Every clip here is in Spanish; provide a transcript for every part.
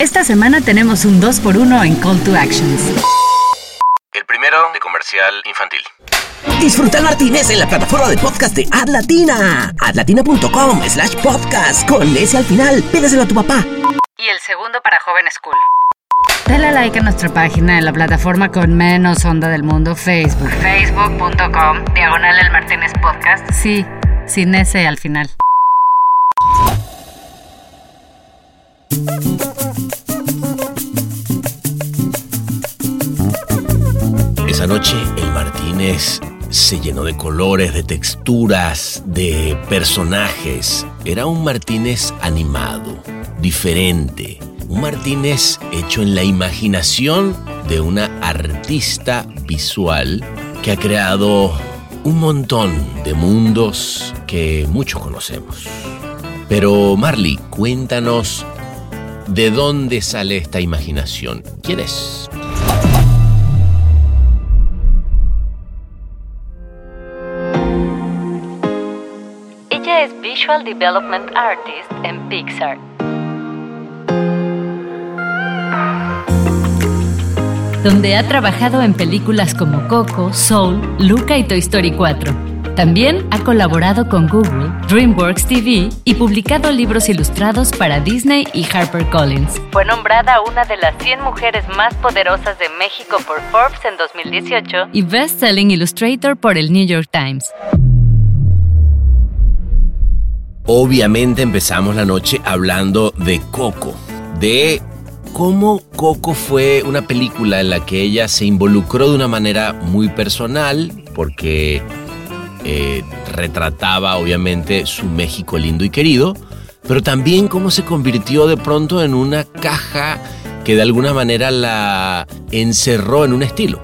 Esta semana tenemos un 2x1 en Call to Actions. El primero de comercial infantil. Disfruta el Martínez en la plataforma de podcast de Adlatina. Adlatina.com slash podcast con ese al final. Pídeselo a tu papá. Y el segundo para Joven School. Dale like a nuestra página en la plataforma con menos onda del mundo, Facebook. Facebook.com, diagonal el Martínez Podcast. Sí, sin ese al final. Esa noche el Martínez se llenó de colores, de texturas, de personajes. Era un Martínez animado, diferente. Un Martínez hecho en la imaginación de una artista visual que ha creado un montón de mundos que muchos conocemos. Pero Marley, cuéntanos de dónde sale esta imaginación. ¿Quién es? Visual Development Artist en Pixar. Donde ha trabajado en películas como Coco, Soul, Luca y Toy Story 4. También ha colaborado con Google, DreamWorks TV y publicado libros ilustrados para Disney y HarperCollins. Fue nombrada una de las 100 mujeres más poderosas de México por Forbes en 2018 y Best Selling Illustrator por el New York Times. Obviamente empezamos la noche hablando de Coco, de cómo Coco fue una película en la que ella se involucró de una manera muy personal, porque eh, retrataba obviamente su México lindo y querido, pero también cómo se convirtió de pronto en una caja que de alguna manera la encerró en un estilo.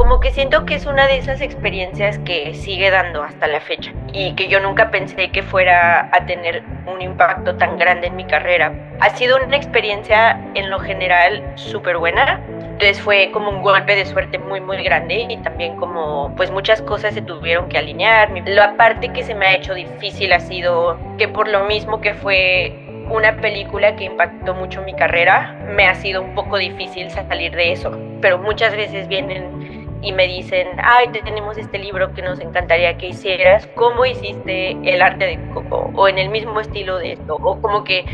Como que siento que es una de esas experiencias que sigue dando hasta la fecha y que yo nunca pensé que fuera a tener un impacto tan grande en mi carrera. Ha sido una experiencia en lo general súper buena, entonces fue como un golpe de suerte muy muy grande y también como pues muchas cosas se tuvieron que alinear. La parte que se me ha hecho difícil ha sido que por lo mismo que fue una película que impactó mucho mi carrera, me ha sido un poco difícil salir de eso. Pero muchas veces vienen y me dicen, ay, tenemos este libro que nos encantaría que hicieras, ¿cómo hiciste el arte de Coco? O en el mismo estilo de esto, o como que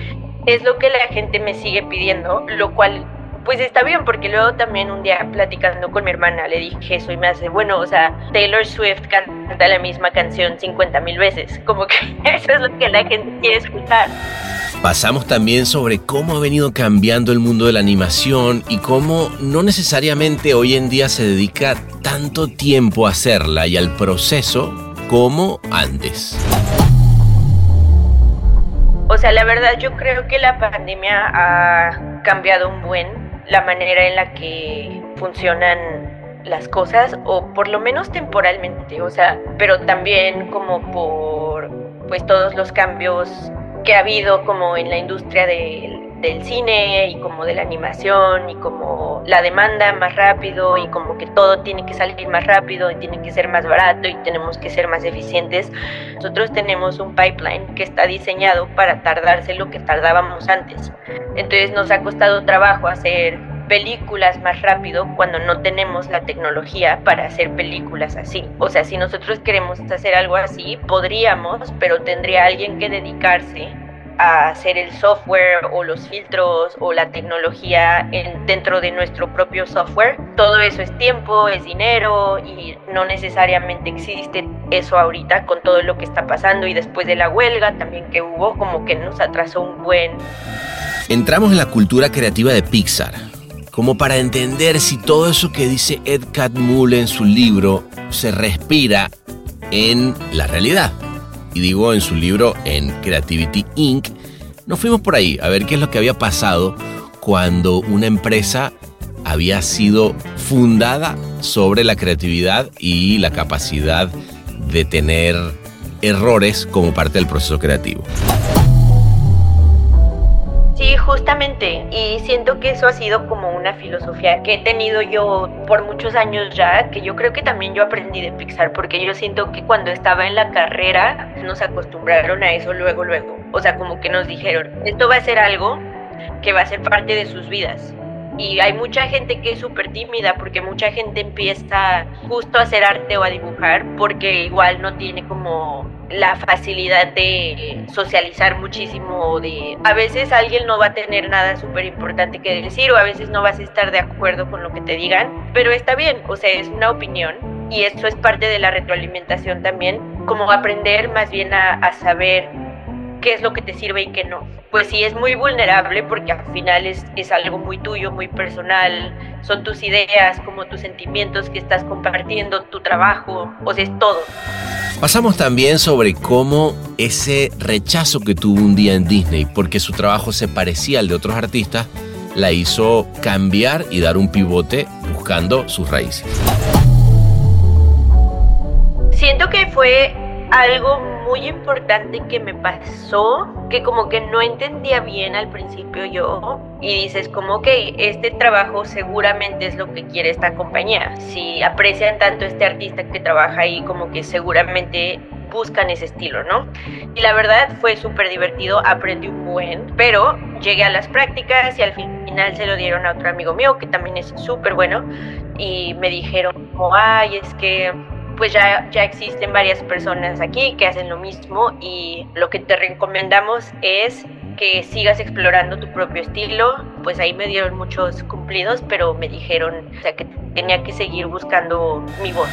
es lo que la gente me sigue pidiendo, lo cual pues está bien, porque luego también un día platicando con mi hermana le dije eso y me hace, bueno, o sea, Taylor Swift canta la misma canción 50 mil veces, como que eso es lo que la gente quiere escuchar. Pasamos también sobre cómo ha venido cambiando el mundo de la animación y cómo no necesariamente hoy en día se dedica tanto tiempo a hacerla y al proceso como antes. O sea, la verdad yo creo que la pandemia ha cambiado un buen la manera en la que funcionan las cosas o por lo menos temporalmente, o sea, pero también como por pues todos los cambios que ha habido como en la industria del, del cine y como de la animación y como la demanda más rápido y como que todo tiene que salir más rápido y tiene que ser más barato y tenemos que ser más eficientes. Nosotros tenemos un pipeline que está diseñado para tardarse lo que tardábamos antes. Entonces nos ha costado trabajo hacer películas más rápido cuando no tenemos la tecnología para hacer películas así. O sea, si nosotros queremos hacer algo así, podríamos, pero tendría alguien que dedicarse a hacer el software o los filtros o la tecnología en, dentro de nuestro propio software. Todo eso es tiempo, es dinero y no necesariamente existe eso ahorita con todo lo que está pasando y después de la huelga también que hubo como que nos atrasó un buen... Entramos en la cultura creativa de Pixar, como para entender si todo eso que dice Ed Catmull en su libro se respira en la realidad. Y digo en su libro en Creativity Inc., nos fuimos por ahí a ver qué es lo que había pasado cuando una empresa había sido fundada sobre la creatividad y la capacidad de tener errores como parte del proceso creativo. Justamente. Y siento que eso ha sido como una filosofía que he tenido yo por muchos años ya, que yo creo que también yo aprendí de Pixar, porque yo siento que cuando estaba en la carrera nos acostumbraron a eso luego, luego. O sea, como que nos dijeron, esto va a ser algo que va a ser parte de sus vidas. Y hay mucha gente que es súper tímida porque mucha gente empieza justo a hacer arte o a dibujar porque igual no tiene como la facilidad de socializar muchísimo, de a veces alguien no va a tener nada súper importante que decir o a veces no vas a estar de acuerdo con lo que te digan, pero está bien, o sea, es una opinión y eso es parte de la retroalimentación también, como aprender más bien a, a saber qué es lo que te sirve y qué no. Pues sí, es muy vulnerable porque al final es, es algo muy tuyo, muy personal, son tus ideas, como tus sentimientos que estás compartiendo, tu trabajo, o sea, es todo. Pasamos también sobre cómo ese rechazo que tuvo un día en Disney porque su trabajo se parecía al de otros artistas, la hizo cambiar y dar un pivote buscando sus raíces. Siento que fue algo muy importante que me pasó, que como que no entendía bien al principio yo, y dices como, que este trabajo seguramente es lo que quiere esta compañía. Si aprecian tanto este artista que trabaja ahí, como que seguramente buscan ese estilo, ¿no? Y la verdad fue súper divertido, aprendí un buen, pero llegué a las prácticas y al final se lo dieron a otro amigo mío que también es súper bueno y me dijeron como, ay, es que pues ya, ya existen varias personas aquí que hacen lo mismo y lo que te recomendamos es que sigas explorando tu propio estilo. Pues ahí me dieron muchos cumplidos, pero me dijeron o sea, que tenía que seguir buscando mi voz.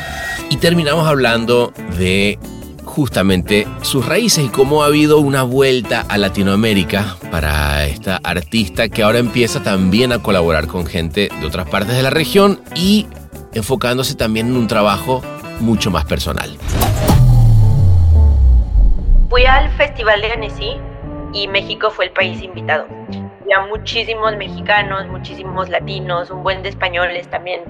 Y terminamos hablando de justamente sus raíces y cómo ha habido una vuelta a Latinoamérica para esta artista que ahora empieza también a colaborar con gente de otras partes de la región y enfocándose también en un trabajo mucho más personal. Fui al Festival de Annecy y México fue el país invitado. Había muchísimos mexicanos, muchísimos latinos, un buen de españoles también.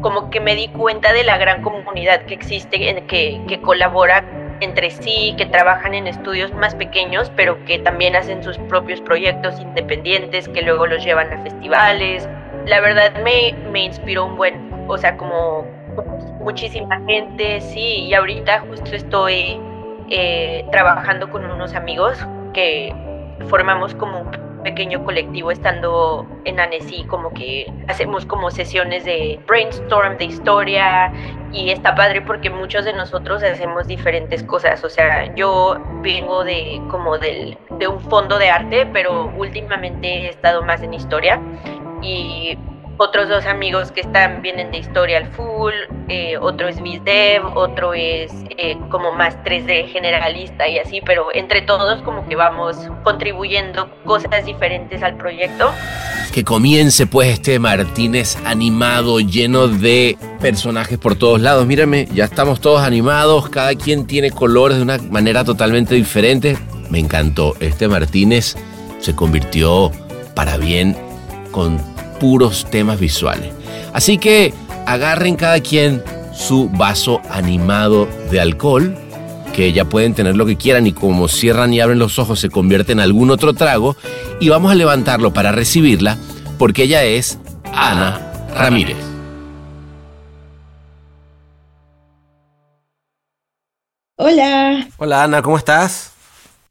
Como que me di cuenta de la gran comunidad que existe, que, que colabora entre sí, que trabajan en estudios más pequeños, pero que también hacen sus propios proyectos independientes, que luego los llevan a festivales. La verdad me, me inspiró un buen, o sea, como muchísima gente, sí, y ahorita justo estoy eh, trabajando con unos amigos que formamos como un pequeño colectivo estando en Annecy, como que hacemos como sesiones de brainstorm de historia y está padre porque muchos de nosotros hacemos diferentes cosas, o sea, yo vengo de como del, de un fondo de arte, pero últimamente he estado más en historia y otros dos amigos que están vienen de historia al full, eh, otro es BizDev, otro es eh, como más 3D generalista y así, pero entre todos como que vamos contribuyendo cosas diferentes al proyecto. Que comience pues este Martínez animado, lleno de personajes por todos lados. Mírame, ya estamos todos animados, cada quien tiene colores de una manera totalmente diferente. Me encantó, este Martínez se convirtió para bien con puros temas visuales. Así que agarren cada quien su vaso animado de alcohol, que ya pueden tener lo que quieran y como cierran y abren los ojos se convierte en algún otro trago, y vamos a levantarlo para recibirla, porque ella es Ana Ramírez. Hola. Hola Ana, ¿cómo estás?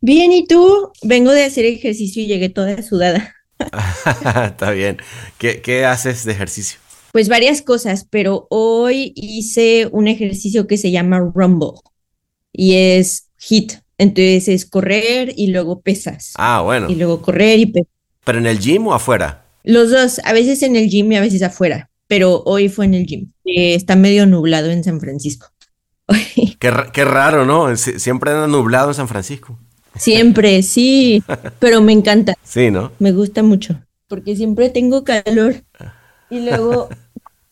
Bien, ¿y tú? Vengo de hacer ejercicio y llegué toda sudada. Está bien. ¿Qué, haces de ejercicio? Pues varias cosas, pero hoy hice un ejercicio que se llama Rumble y es HIT. Entonces es correr y luego pesas. Ah, bueno. Y luego correr y pesas. ¿Pero en el gym o afuera? Los dos, a veces en el gym y a veces afuera, pero hoy fue en el gym. está medio nublado en San Francisco. qué, qué raro, ¿no? Siempre anda nublado en San Francisco. Siempre, sí, pero me encanta. Sí, ¿no? Me gusta mucho, porque siempre tengo calor. Y luego,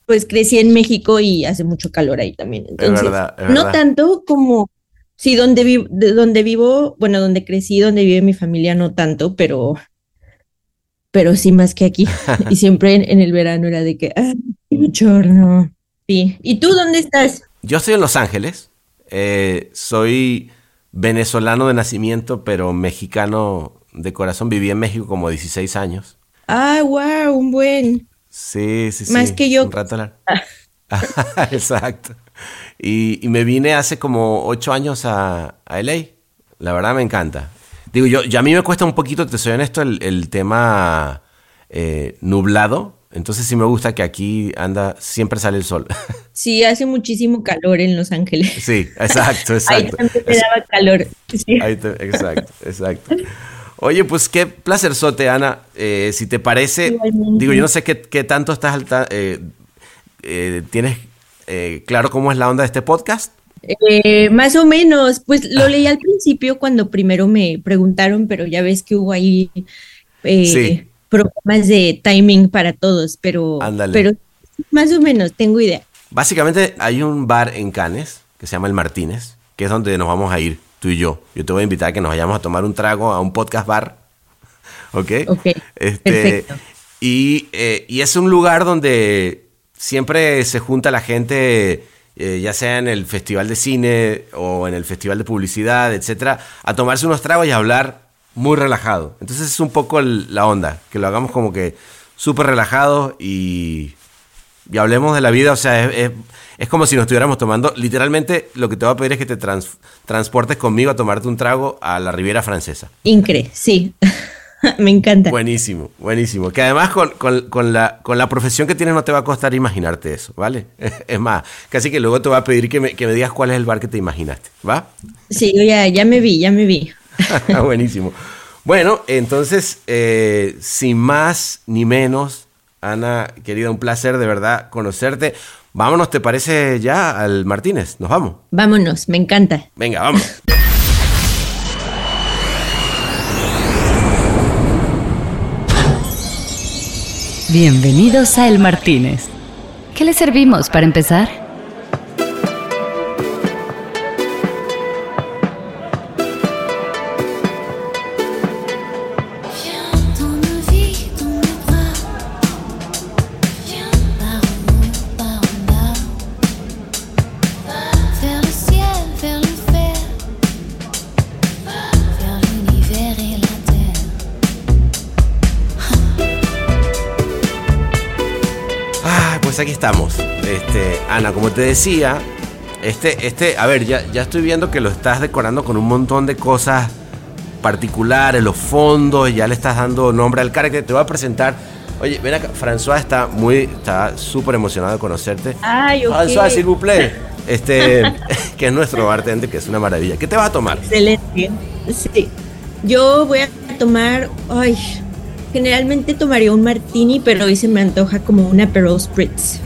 pues crecí en México y hace mucho calor ahí también. Entonces, verdad, no tanto como, sí, donde, vivo, donde vivo, bueno, donde crecí, donde vive mi familia, no tanto, pero, pero sí más que aquí. y siempre en, el verano era de que, ah, no. Sí. ¿Y tú dónde estás? Yo estoy en Los Ángeles. Eh, soy venezolano de nacimiento, pero mexicano de corazón. Viví en México como 16 años. Ah, wow, un buen. Sí, sí, sí. Más que yo. Un rato Exacto. Y, me vine hace como 8 años a, a LA. La verdad me encanta. Digo, yo, ya a mí me cuesta un poquito, te soy honesto, el, el tema eh, nublado. Entonces sí me gusta que aquí anda, siempre sale el sol. Sí, hace muchísimo calor en Los Ángeles. Sí, exacto, exacto. Ahí también me daba calor. Sí. Ahí te- exacto, exacto. Oye, pues qué placer, Sote, Ana. Eh, si te parece, Igualmente. digo, yo no sé qué, qué tanto estás alta, eh, eh, tienes claro cómo es la onda de este podcast. Eh, más o menos, pues lo leí al principio cuando primero me preguntaron, pero ya ves que hubo ahí eh, Sí. Problemas de timing para todos, pero, Ándale. pero más o menos tengo idea. Básicamente hay un bar en Cannes que se llama El Martínez, que es donde nos vamos a ir, tú y yo. Yo te voy a invitar a que nos vayamos a tomar un trago a un podcast bar. ¿Ok? Ok, Este, perfecto. Y, eh, y es un lugar donde siempre se junta la gente, eh, ya sea en el festival de cine o en el festival de publicidad, etcétera, a tomarse unos tragos y a hablar muy relajado. Entonces es un poco el- la onda, que lo hagamos como que súper relajado y, y hablemos de la vida. O sea, es, es- es como si nos estuviéramos tomando. Literalmente, lo que te voy a pedir es que te trans- transportes conmigo a tomarte un trago a la Riviera Francesa. Incre, sí, me encanta. Buenísimo, buenísimo. Que además con, con- con la, con la profesión que tienes no te va a costar imaginarte eso, ¿vale? Es más, casi que luego te voy a pedir que me, que me digas cuál es el bar que te imaginaste, ¿va? Sí, ya, ya me vi, ya me vi. buenísimo. Bueno, entonces, eh, sin más ni menos, Ana, querida, un placer de verdad conocerte. Vámonos, ¿te parece ya al Martínez? Nos vamos. Vámonos, me encanta. Venga, vamos. Bienvenidos a El Martínez. ¿Qué le servimos para empezar? Este, Ana, como te decía, este, este, a ver, ya, ya estoy viendo que lo estás decorando con un montón de cosas particulares, los fondos, ya le estás dando nombre al cara que te voy a presentar. Oye, ven acá, François está muy, está súper emocionado de conocerte. Ay, ok. François, s'il vous plaît. Este, que es nuestro bartender, que es una maravilla. ¿Qué te vas a tomar? Excelente. Sí. Yo voy a tomar, ay, generalmente tomaría un martini, pero hoy se me antoja como una Aperol Spritz.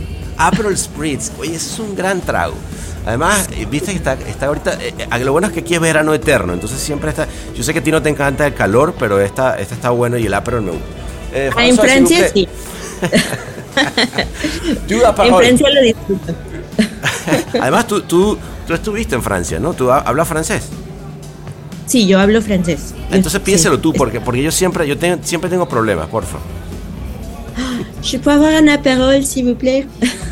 Aperol Spritz. Oye, es un gran trago. Además, eh, viste que está, está ahorita. eh, eh, lo bueno es que aquí es verano eterno. Entonces siempre está. Yo sé que a ti no te encanta el calor, pero esta, esta está bueno y el Aperol me gusta. Eh, Ah, en Francia sí. En Francia lo disfruto. Además, tú, tú, tú estuviste en Francia, ¿no? Tú ha- hablas francés. Sí, yo hablo francés. Entonces Sí. piénselo tú, porque, porque yo siempre, yo tengo, siempre tengo problemas, porfa. Je peux avoir un Aperol, s'il vous plaît?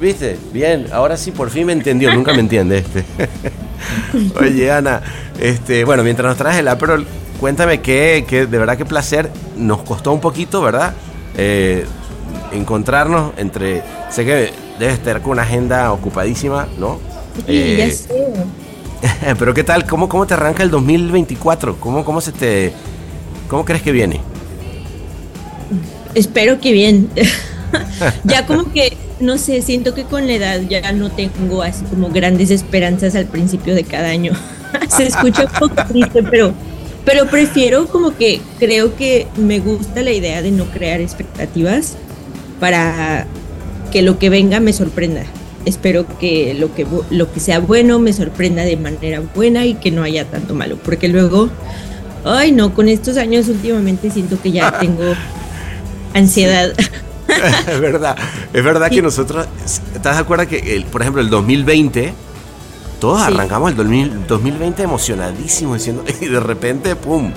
¿Viste? Bien, ahora sí, por fin me entendió. Nunca me entiende este. Oye, Ana, este, bueno, mientras nos traes el Aperol, cuéntame que, que de verdad qué placer. Nos costó un poquito, ¿verdad? Eh, encontrarnos entre. Sé que debes estar con una agenda ocupadísima, ¿no? Sí, Eh, ya sé. pero ¿qué tal? ¿Cómo, ¿Cómo te arranca el 2024? ¿Cómo, cómo se te. ¿Cómo crees que viene? Espero que bien. ya como que, no sé, siento que con la edad ya no tengo así como grandes esperanzas al principio de cada año. Se escucha un poco triste, pero, pero prefiero como que creo que me gusta la idea de no crear expectativas para que lo que venga me sorprenda. Espero que lo que, lo que sea bueno me sorprenda de manera buena y que no haya tanto malo, porque luego, ay no, con estos años últimamente siento que ya tengo ansiedad. es verdad, es verdad que nosotros, ¿estás de acuerdo que, el, por ejemplo, el 2020, todos Sí. arrancamos el 2000 2020 emocionadísimos diciendo, y de repente, ¡pum!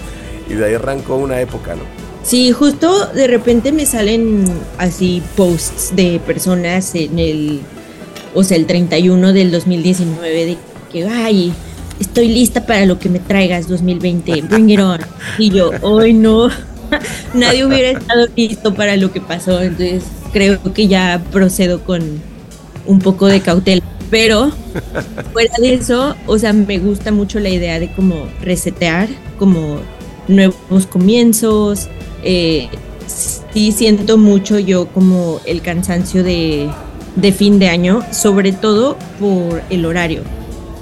Y de ahí arrancó una época, ¿no? Sí, justo de repente me salen así posts de personas en el, o sea, el 31 del 2019 de que, ay, estoy lista para lo que me traigas 2020, bring it on. Y yo, hoy no, nadie hubiera estado listo para lo que pasó, entonces creo que ya procedo con un poco de cautela. Pero fuera de eso, o sea, me gusta mucho la idea de como resetear como nuevos comienzos. eh, sí siento mucho yo como el cansancio de, de fin de año, sobre todo por el horario.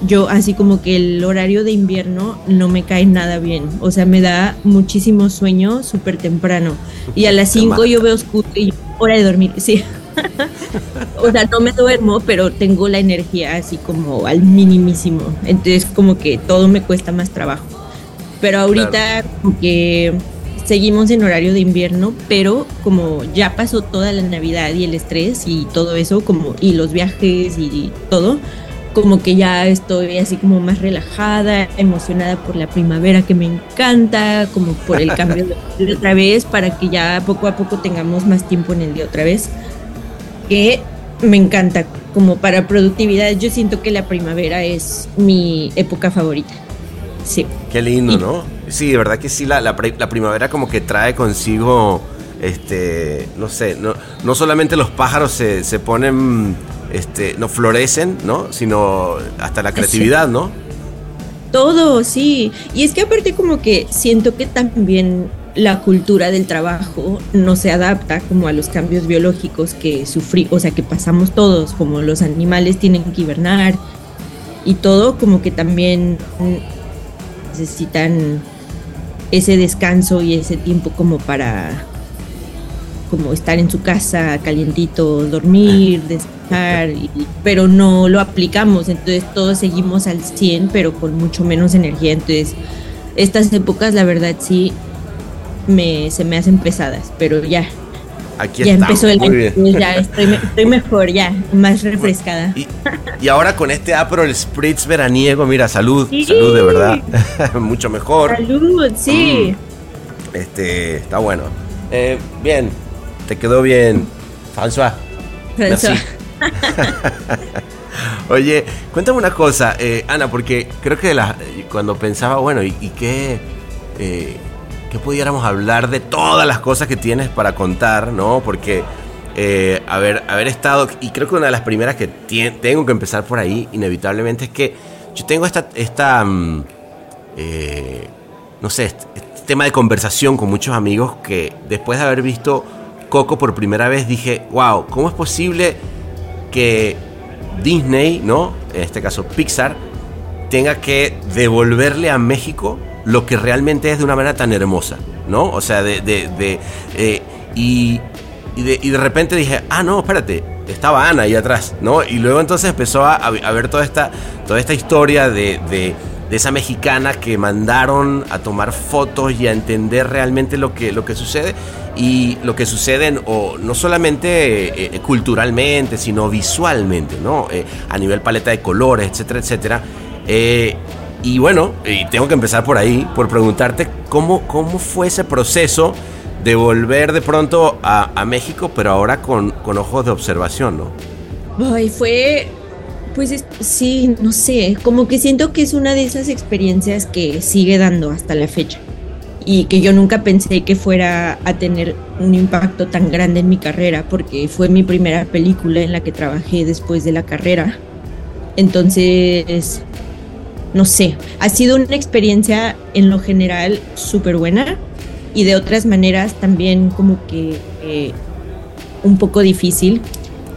Yo así como que el horario de invierno no me cae nada bien, o sea, me da muchísimo sueño súper temprano. Y a las Te 5 mata. yo veo oscuro y hora de dormir, sí. o sea, no me duermo, pero tengo la energía así como al minimísimo. Entonces como que todo me cuesta más trabajo. Pero ahorita como que seguimos en horario de invierno, pero como ya pasó toda la Navidad y el estrés y todo eso, como y los viajes y todo, como que ya estoy así como más relajada, emocionada por la primavera que me encanta, como por el cambio de, de otra vez, para que ya poco a poco tengamos más tiempo en el día otra vez. Que me encanta, como para productividad, yo siento que la primavera es mi época favorita. Sí. Qué lindo, Y- ¿no? Sí, de verdad que sí, la, la primavera como que trae consigo, este, no sé, no, no solamente los pájaros se, se ponen, este, no florecen, ¿no? Sino hasta la creatividad, ¿no? Todo, sí. Y es que aparte como que siento que también la cultura del trabajo no se adapta como a los cambios biológicos que sufrí, o sea, que pasamos todos, como los animales tienen que hibernar y todo, como que también necesitan ese descanso y ese tiempo como para como estar en su casa calientito, dormir, descansar, y- pero no lo aplicamos, entonces todos seguimos al 100, pero con mucho menos energía, entonces estas épocas la verdad sí me, se me hacen pesadas, pero ya, Aquí ya estamos, empezó el año, ya estoy, estoy mejor, ya, más refrescada. Y, y ahora con este Aperol Spritz veraniego, mira, salud, Sí. salud de verdad, mucho mejor. Salud, sí. Este, está bueno. Eh, bien, te quedó bien, François. Merci. Oye, cuéntame una cosa, eh, Ana, porque creo que la- cuando pensaba, bueno, ¿y, y qué, eh, qué pudiéramos hablar de todas las cosas que tienes para contar, ¿no? Porque eh, haber, haber estado, y creo que una de las primeras que tengo que empezar por ahí, inevitablemente, es que yo tengo esta, esta mm, eh, no sé, este, este tema de conversación con muchos amigos que después de haber visto Coco por primera vez dije, wow, ¿cómo es posible que Disney, ¿no? En este caso Pixar, tenga que devolverle a México lo que realmente es de una manera tan hermosa, ¿no? O sea, de... de- eh, y, de, y de repente dije, ah, no, espérate, estaba Ana ahí atrás, ¿no? Y luego entonces empezó a, ver toda esta, toda esta historia de- de esa mexicana que mandaron a tomar fotos y a entender realmente lo que, lo que sucede y lo que sucede o no solamente eh, culturalmente, sino visualmente, ¿no? Eh, a nivel paleta de colores, etcétera, etcétera. Eh, y bueno, tengo que empezar por ahí, por preguntarte cómo, cómo fue ese proceso de volver de pronto a, a México, pero ahora con, con ojos de observación, ¿no? Ay, fue, pues es- sí, no sé, como que siento que es una de esas experiencias que sigue dando hasta la fecha y que yo nunca pensé que fuera a tener un impacto tan grande en mi carrera porque fue mi primera película en la que trabajé después de la carrera. Entonces, no sé, ha sido una experiencia en lo general súper buena y de otras maneras también como que eh, un poco difícil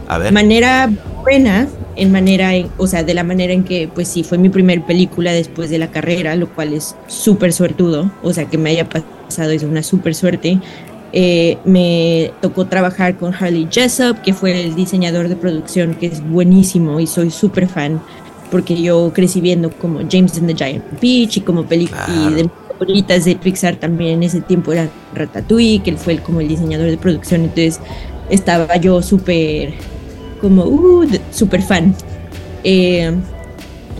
A ver. manera buena en manera en- o sea de la manera en que pues sí fue mi primer película después de la carrera lo cual es súper suertudo o sea que me haya pasado es una súper suerte Eh, me tocó trabajar con Harley Jessup que fue el diseñador de producción que es buenísimo y soy súper fan porque yo crecí viendo como James and the Giant Peach y como películas Claro. de favoritas de Pixar también en ese tiempo era Ratatouille que él fue el- como el diseñador de producción entonces estaba yo súper como uh, súper fan. Eh,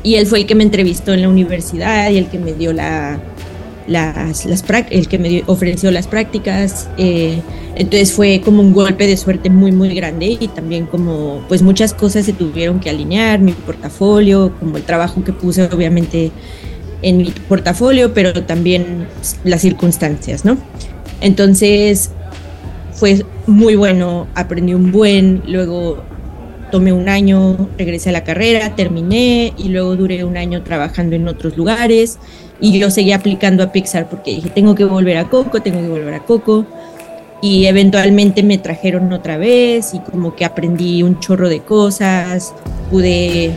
y él fue el que me entrevistó en la universidad y el que me dio la, las, las el que me ofreció las prácticas. eh, entonces fue como un golpe de suerte muy, muy grande y también como pues muchas cosas se tuvieron que alinear, mi portafolio, como el trabajo que puse obviamente en mi portafolio, pero también las circunstancias, ¿no? Entonces fue muy bueno, aprendí un buen, luego tomé un año, regresé a la carrera, terminé y luego duré un año trabajando en otros lugares Y yo seguía aplicando a Pixar porque dije, tengo que volver a Coco, tengo que volver a Coco. Y eventualmente me trajeron otra vez y como que aprendí un chorro de cosas, pude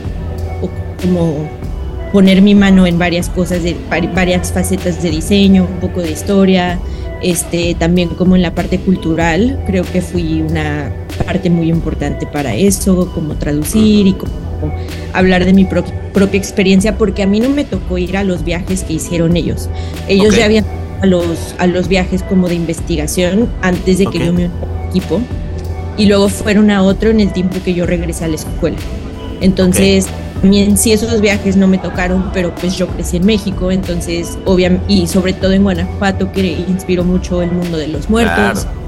como poner mi mano en varias cosas, de vari- varias facetas de diseño, un poco de historia, este, también como en la parte cultural, creo que fui una parte muy importante para eso, como traducir y como hablar de mi pro- propia experiencia, porque a mí no me tocó ir a los viajes que hicieron ellos. Ellos Ok. ya habían a los, a los viajes como de investigación antes de que Ok. yo me uniera al equipo, y luego fueron a otro en el tiempo que yo regresé a la escuela. Entonces, también sí esos viajes no me tocaron, pero pues yo crecí en México, entonces obviamente, y sobre todo en Guanajuato, que inspiró mucho el mundo de los muertos. Claro.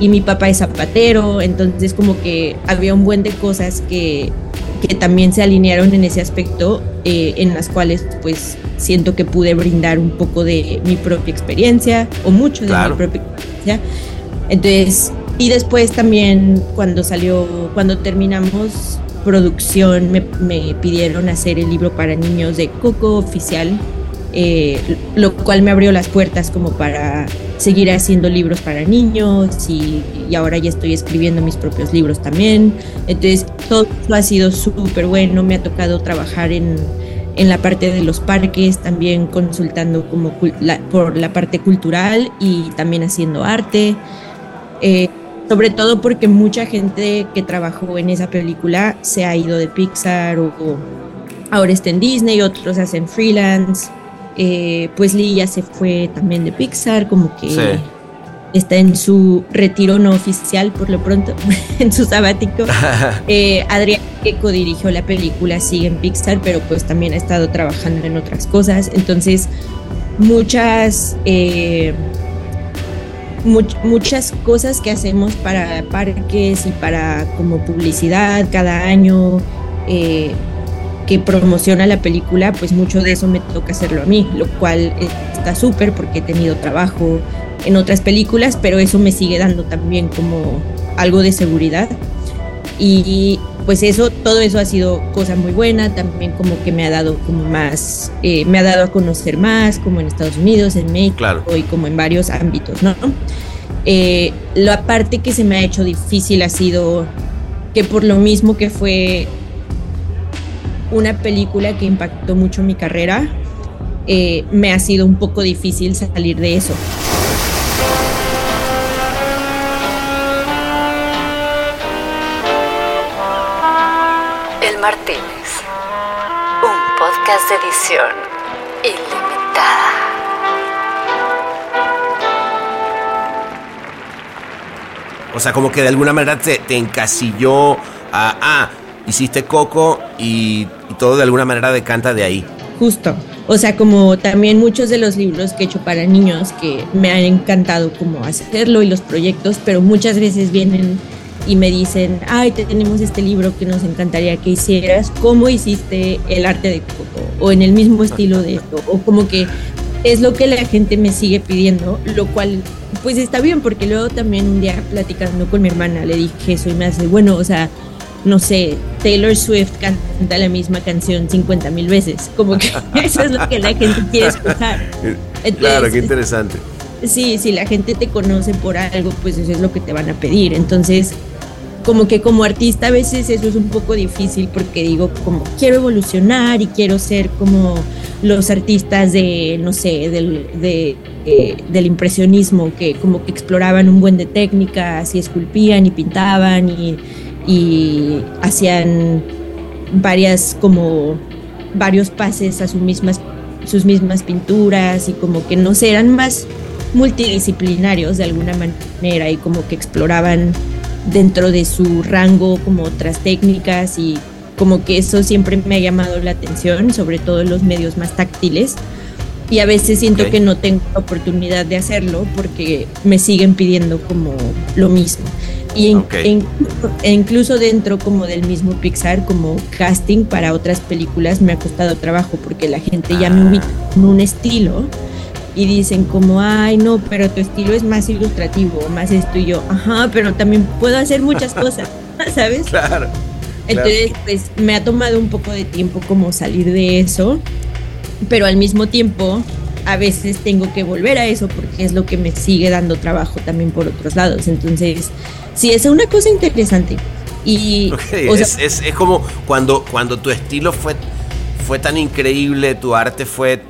Y mi papá es zapatero, entonces como que había un buen de cosas que, que también se alinearon en ese aspecto, eh, en las cuales pues siento que pude brindar un poco de mi propia experiencia, o mucho de Claro. mi propia experiencia. Entonces, y después también cuando salió, cuando terminamos producción, me, me pidieron hacer el libro para niños de Coco oficial, eh, lo cual me abrió las puertas como para seguir haciendo libros para niños y, y ahora ya estoy escribiendo mis propios libros también. Entonces, todo ha sido súper bueno, me ha tocado trabajar en, en la parte de los parques, también consultando como la- por la parte cultural y también haciendo arte. Eh, sobre todo porque mucha gente que trabajó en esa película se ha ido de Pixar o, o ahora está en Disney, otros hacen freelance. Eh, pues Lee ya se fue también de Pixar, como que Sí. está en su retiro no oficial por lo pronto, en su sabático. Eh, Adrián, que codirigió la película, sigue en Pixar, pero pues también ha estado trabajando en otras cosas. Entonces, muchas, eh, much- muchas cosas que hacemos para parques y para como publicidad cada año. eh, que promociona la película, pues mucho de eso me toca hacerlo a mí, lo cual eh, está súper porque he tenido trabajo en otras películas, pero eso me sigue dando también como algo de seguridad. Y pues eso, todo eso ha sido cosa muy buena, también como que me ha dado como más, eh, me ha dado a conocer más, como en Estados Unidos, en México Claro. y como en varios ámbitos, ¿no? Eh, la parte que se me ha hecho difícil ha sido que por lo mismo que fue una película que impactó mucho mi carrera, eh, me ha sido un poco difícil salir de eso. Martínez. Un podcast de edición ilimitada. O sea, como que de alguna manera te, te encasilló a, ah, hiciste Coco y, y todo de alguna manera decanta de ahí. Justo. O sea, como también muchos de los libros que he hecho para niños que me han encantado como hacerlo y los proyectos, pero muchas veces vienen y me dicen, ay, te tenemos este libro que nos encantaría que hicieras, ¿cómo hiciste el arte de Coco? O en el mismo estilo de esto, o como que es lo que la gente me sigue pidiendo, lo cual pues está bien, porque luego también un día platicando con mi hermana le dije eso y me hace, bueno, o sea, no sé, Taylor Swift canta la misma canción 50 mil veces, como que eso es lo que la gente quiere escuchar. Entonces, Claro, qué interesante. Sí, si la gente te conoce por algo, pues eso es lo que te van a pedir. Entonces, como que como artista a veces eso es un poco difícil porque digo, como quiero evolucionar y quiero ser como los artistas de, no sé, del, de, eh, del impresionismo, que como que exploraban un buen de técnicas y esculpían y pintaban y, hacían varias como varios pases a sus mismas sus mismas pinturas y como que no sé, eran más multidisciplinarios de alguna manera y como que exploraban dentro de su rango como otras técnicas y como que eso siempre me ha llamado la atención, sobre todo en los medios más táctiles. Y a veces siento Ok. que no tengo la oportunidad de hacerlo porque me siguen pidiendo como lo mismo. Y en- Ok. e incluso, dentro como del mismo Pixar, como casting para otras películas me ha costado trabajo porque la gente ya me Ah. ubica en un estilo y dicen como, ay, no, pero tu estilo es más ilustrativo, más esto y yo, ajá, pero también puedo hacer muchas cosas, ¿sabes? Claro. Entonces, pues me ha tomado un poco de tiempo como salir de eso pero al mismo tiempo a veces tengo que volver a eso porque es lo que me sigue dando trabajo también por otros lados. Entonces, sí, es una cosa interesante. Y, Ok, o sea, es, es- es como cuando, cuando tu estilo fue, fue tan increíble, tu arte fue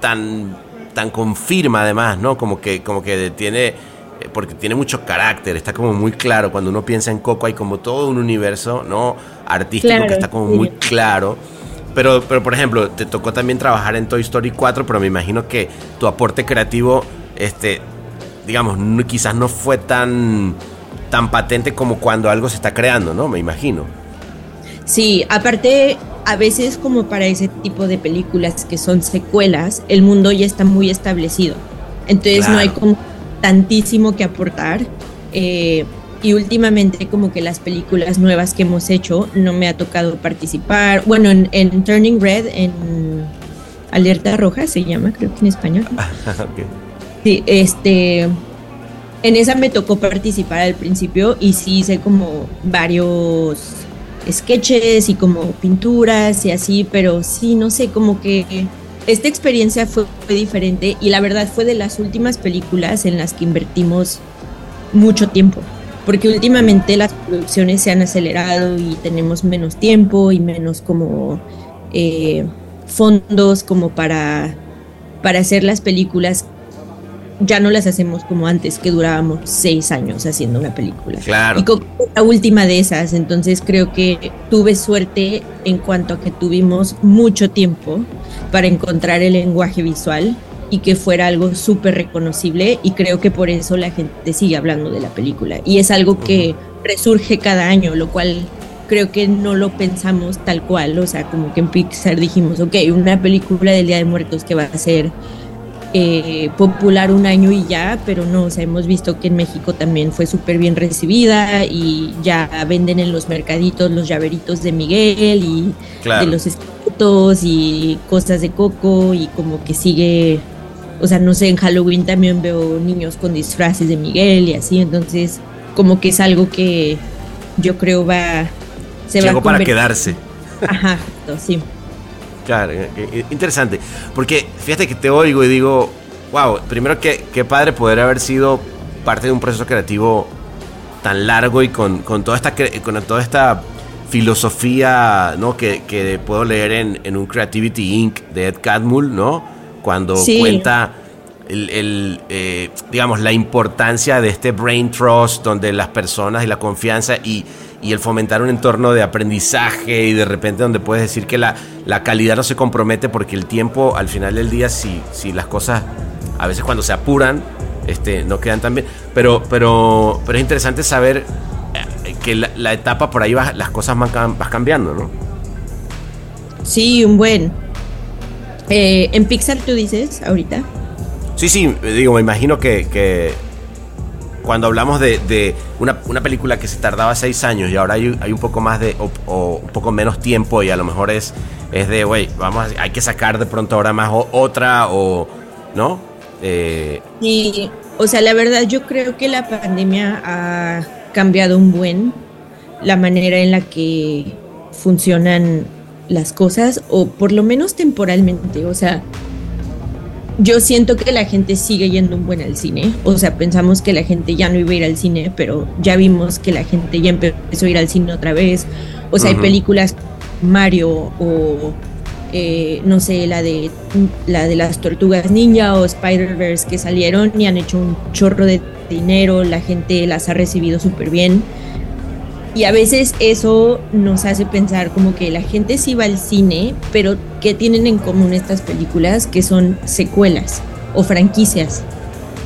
tan, tan con firma además, ¿no? Como que, como que tiene, eh, porque tiene mucho carácter, está como muy claro. Cuando uno piensa en Coco hay como todo un universo, ¿no? Artístico Claro, que está como sí. muy claro. Pero, pero, por ejemplo, te tocó también trabajar en Toy Story 4, pero me imagino que tu aporte creativo, este, digamos, no- quizás no fue tan, tan patente como cuando algo se está creando, ¿no? Me imagino. Sí, aparte, a veces como para ese tipo de películas que son secuelas, el mundo ya está muy establecido. Entonces no hay como tantísimo que aportar. eh, y últimamente como que las películas nuevas que hemos hecho no me ha tocado participar. Bueno, en, en Turning Red, en Alerta Roja se llama, creo que en español. Ok. Sí, este. En esa me tocó participar al principio y sí hice como varios sketches y como pinturas y así, pero sí, no sé, como que esta experiencia fue, diferente y la verdad fue de las últimas películas en las que invertimos mucho tiempo, porque últimamente las producciones se han acelerado y tenemos menos tiempo y menos como eh, fondos como para, para hacer las películas ya no las hacemos como antes, que durábamos seis años haciendo una película. Claro. Y fue la última de esas, entonces creo que tuve suerte en cuanto a que tuvimos mucho tiempo para encontrar el lenguaje visual y que fuera algo súper reconocible y creo que por eso la gente sigue hablando de la película. Y es algo que resurge cada año, lo cual creo que no lo pensamos tal cual, o sea, como que en Pixar dijimos, ok, una película del Día de Muertos que va a ser eh, popular un año y ya, pero no, o sea, hemos visto que en México también fue súper bien recibida y ya venden en los mercaditos los llaveritos de Miguel y Claro. de los escritos y cosas de coco y como que sigue, o sea, no sé, en Halloween también veo niños con disfraces de Miguel y así, entonces como que es algo que yo creo va, se va a para quedarse. Ajá, sí. Claro, eh, eh, interesante. Porque fíjate que te oigo y digo, wow, primero que qué padre poder haber sido parte de un proceso creativo tan largo y con, con toda esta con toda esta filosofía ¿no? que, que puedo leer en, en un Creativity Inc. de Ed Catmull, ¿no? Cuando Sí. cuenta el, el, eh, digamos, la importancia de este brain trust, donde las personas y la confianza y, y el fomentar un entorno de aprendizaje y de repente donde puedes decir que la, la calidad no se compromete porque el tiempo, al final del día, si, si las cosas, a veces cuando se apuran, este, no quedan tan bien. Pero, pero, pero es interesante saber eh, que la, la etapa por ahí va- las cosas van, vas cambiando, ¿no? Sí, un buen. Eh, en Pixar tú dices ahorita. Sí, sí, digo, me imagino que, que cuando hablamos de, de una, una película que se tardaba seis años y ahora hay, hay un poco más de, o, un poco menos tiempo y a lo mejor es, es de, güey, vamos, hay que sacar de pronto ahora más o- otra o, ¿no? Eh, Sí, o sea, la verdad yo creo que la pandemia ha cambiado un buen la manera en la que funcionan las cosas o por lo menos temporalmente, o sea, yo siento que la gente sigue yendo un buen al cine, o sea, pensamos que la gente ya no iba a ir al cine, pero ya vimos que la gente ya empezó a ir al cine otra vez, o sea, hay películas Mario o eh, no sé, la de la de las tortugas ninja o Spider-Verse que salieron y han hecho un chorro de dinero, la gente las ha recibido súper bien. Y a veces eso nos hace pensar como que la gente sí va al cine, pero ¿qué tienen en común estas películas? Que son secuelas o franquicias,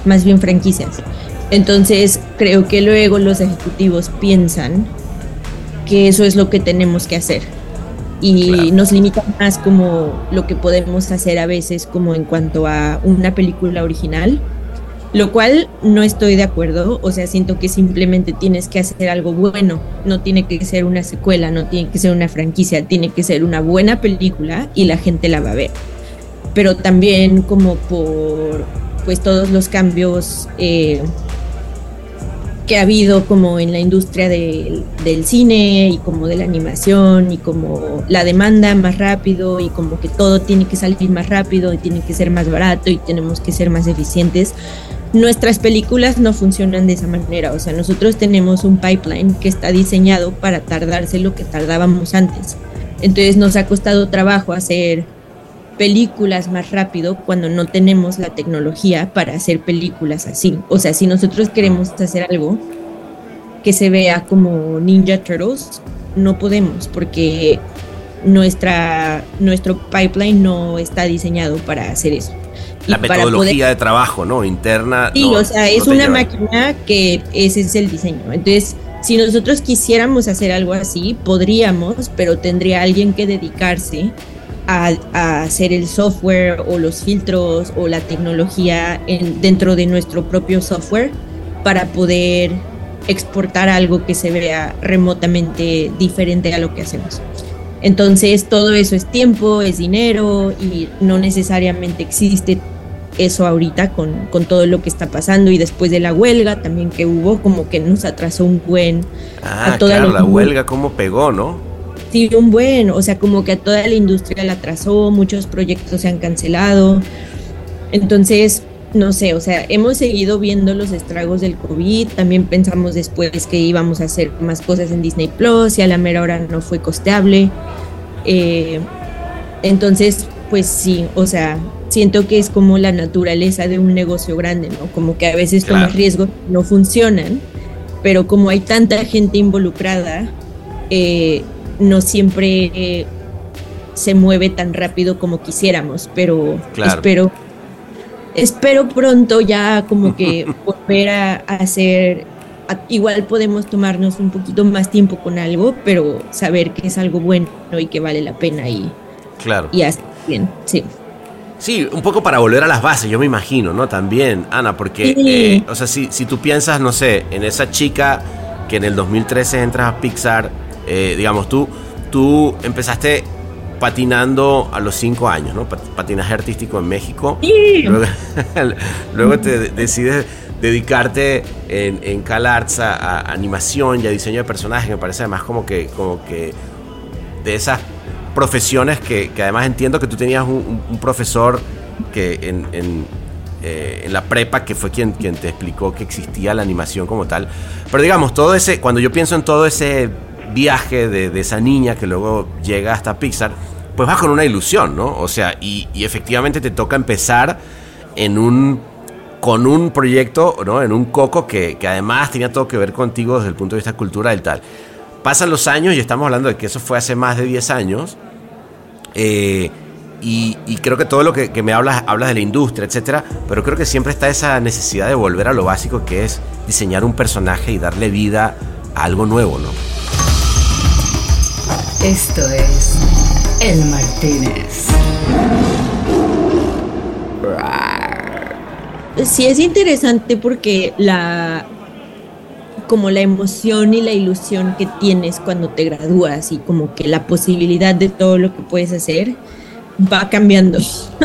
más bien franquicias. Entonces creo que luego los ejecutivos piensan que eso es lo que tenemos que hacer y Claro. nos limita más como lo que podemos hacer a veces como en cuanto a una película original, lo cual no estoy de acuerdo, o sea, siento que simplemente tienes que hacer algo bueno, no tiene que ser una secuela, no tiene que ser una franquicia, tiene que ser una buena película y la gente la va a ver. Pero también como por pues todos los cambios eh, que ha habido como en la industria del, del cine y como de la animación y como la demanda más rápido y como que todo tiene que salir más rápido y tiene que ser más barato y tenemos que ser más eficientes. Nuestras películas no funcionan de esa manera, o sea, nosotros tenemos un pipeline que está diseñado para tardarse lo que tardábamos antes. Entonces nos ha costado trabajo hacer películas más rápido cuando no tenemos la tecnología para hacer películas así. O sea, si nosotros queremos hacer algo que se vea como Ninja Turtles, no podemos porque nuestra, nuestro pipeline no está diseñado para hacer eso. La metodología poder- de trabajo, ¿no? Interna. Sí, no- o sea, es una lleva. máquina que ese es el diseño. Entonces, si nosotros quisiéramos hacer algo así, podríamos, pero tendría alguien que dedicarse a, a hacer el software o los filtros o la tecnología en- dentro de nuestro propio software para poder exportar algo que se vea remotamente diferente a lo que hacemos. Entonces, todo eso es tiempo, es dinero y no necesariamente existe eso ahorita con, con todo lo que está pasando y después de la huelga también que hubo, como que nos atrasó un buen, Ah, a toda claro, la- la huelga, cómo pegó, ¿no? sí, un buen, o sea, como que a toda la industria la atrasó, muchos proyectos se han cancelado. Entonces, no sé, o sea, hemos seguido viendo los estragos del COVID, también pensamos después que íbamos a hacer más cosas en Disney Plus y a la mera hora no fue costeable. Eh, entonces, pues sí, o sea, siento que es como la naturaleza de un negocio grande, ¿no? Como que a veces Claro. tomas riesgos, que no funcionan, pero como hay tanta gente involucrada, eh, no siempre eh, se mueve tan rápido como quisiéramos, pero Claro. espero espero pronto ya como que volver a, hacer a- igual podemos tomarnos un poquito más tiempo con algo, pero saber que es algo bueno y que vale la pena y, Claro. y hacer bien, sí. Sí, un poco para volver a las bases, yo me imagino, ¿no? También, Ana, porque, Sí. eh, o sea, si, si tú piensas, no sé, en esa chica que en el 2013 entras a Pixar, eh, digamos, tú, tú empezaste patinando a los 5 años, ¿no? Pat- Patinaje artístico en México. Luego, luego te de- decides dedicarte en, en a animación y a diseño de personajes, me parece además como que, como que de esas profesiones que, que además entiendo que tú tenías un, profesor que en, en, eh, en la prepa que fue quien, quien te explicó que existía la animación como tal. Pero digamos, todo ese, cuando yo pienso en todo ese viaje de, de esa niña que luego llega hasta Pixar, pues vas con una ilusión, ¿no? O sea, y, y efectivamente te toca empezar en un con un proyecto, ¿no? En un coco que, que además tenía todo que ver contigo desde el punto de vista cultural y tal. Pasan los años y estamos hablando de que eso fue hace más de 10 años. Eh, y, y creo que todo lo que, que me hablas, hablas de la industria, etcétera, pero creo que siempre está esa necesidad de volver a lo básico que es diseñar un personaje y darle vida a algo nuevo, ¿no? Esto es El Martínez. Sí es interesante porque la como la emoción y la ilusión que tienes cuando te gradúas y como que la posibilidad de todo lo que puedes hacer va cambiando.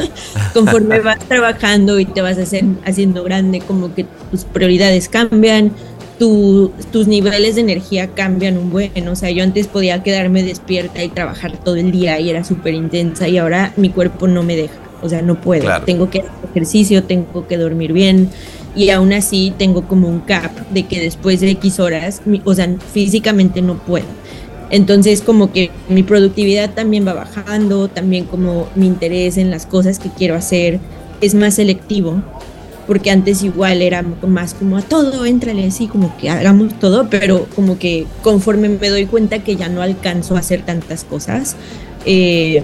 Conforme vas trabajando y te vas hacer, haciendo grande como que tus prioridades cambian tu- tus niveles de energía cambian un buen. O sea yo antes podía quedarme despierta y trabajar todo el día y era súper intensa y ahora mi cuerpo no me deja o sea no puedo Claro. tengo que hacer ejercicio tengo que dormir bien y aún así tengo como un cap de que después de X horas, o sea, físicamente no puedo. Entonces como que mi productividad también va bajando, también como mi interés en las cosas que quiero hacer es más selectivo, porque antes igual era más como a todo, éntrale así, como que hagamos todo, pero como que conforme me doy cuenta que ya no alcanzo a hacer tantas cosas, eh,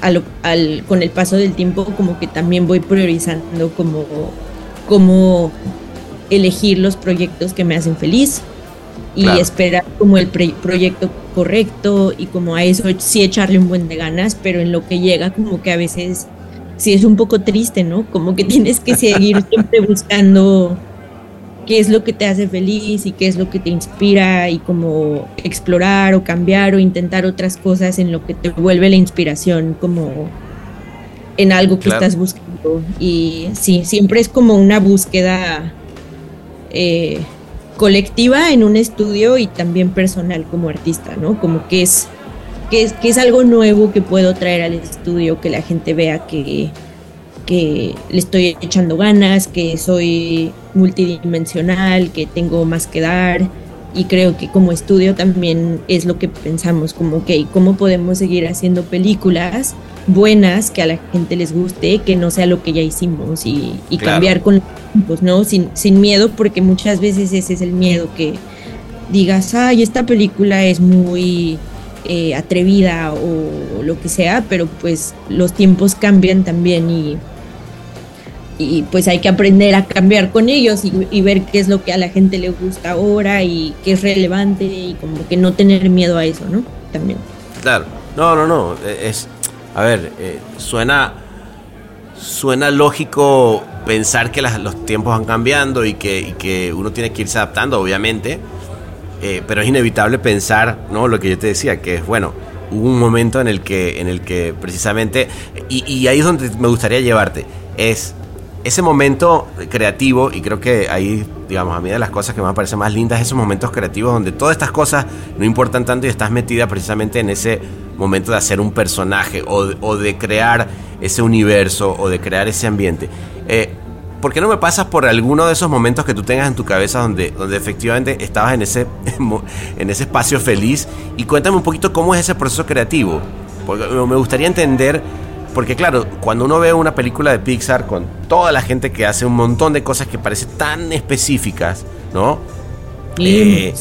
al- con el paso del tiempo como que también voy priorizando como cómo elegir los proyectos que me hacen feliz y Claro. esperar como el pre- proyecto correcto y como a eso sí echarle un buen de ganas, pero en lo que llega como que a veces sí es un poco triste, ¿no? Como que tienes que seguir siempre buscando qué es lo que te hace feliz y qué es lo que te inspira y como explorar o cambiar o intentar otras cosas en lo que te vuelve la inspiración como en algo que Claro. estás buscando y sí, siempre es como una búsqueda eh, colectiva en un estudio y también personal como artista, ¿no? Como que es, que es, que es algo nuevo que puedo traer al estudio, que la gente vea que, que le estoy echando ganas, que soy multidimensional, que tengo más que dar. Y creo que como estudio también es lo que pensamos, como, ok, ¿cómo podemos seguir haciendo películas buenas que a la gente les guste, que no sea lo que ya hicimos y, y Claro. cambiar con los tiempos, ¿no? Sin, sin miedo, porque muchas veces ese es el miedo que digas, ay, esta película es muy eh, atrevida o lo que sea, pero pues los tiempos cambian también y, y pues hay que aprender a cambiar con ellos y, ver qué es lo que a la gente le gusta ahora y qué es relevante y como que no tener miedo a eso, ¿no? También. Claro. No, no, no. eh, Es. A ver, eh, suena. Suena lógico pensar que las- los tiempos van cambiando y que, que uno tiene que irse adaptando, obviamente. Eh, pero es inevitable pensar, ¿no? Lo que yo te decía, que es bueno. Hubo un momento en el que, en el que precisamente. Y, y ahí es donde me gustaría llevarte. Es ese momento creativo, y creo que ahí, digamos, a mí de las cosas que me parecen más lindas, esos momentos creativos donde todas estas cosas no importan tanto y estás metida precisamente en ese momento de hacer un personaje o, o de crear ese universo o de crear ese ambiente. Eh, ¿Por qué no me pasas por alguno de esos momentos que tú tengas en tu cabeza donde, donde efectivamente estabas en ese, en ese espacio feliz? Y cuéntame un poquito cómo es ese proceso creativo. Porque me gustaría entender porque claro, cuando uno ve una película de Pixar con toda la gente que hace un montón de cosas que parecen tan específicas, ¿no? Eh,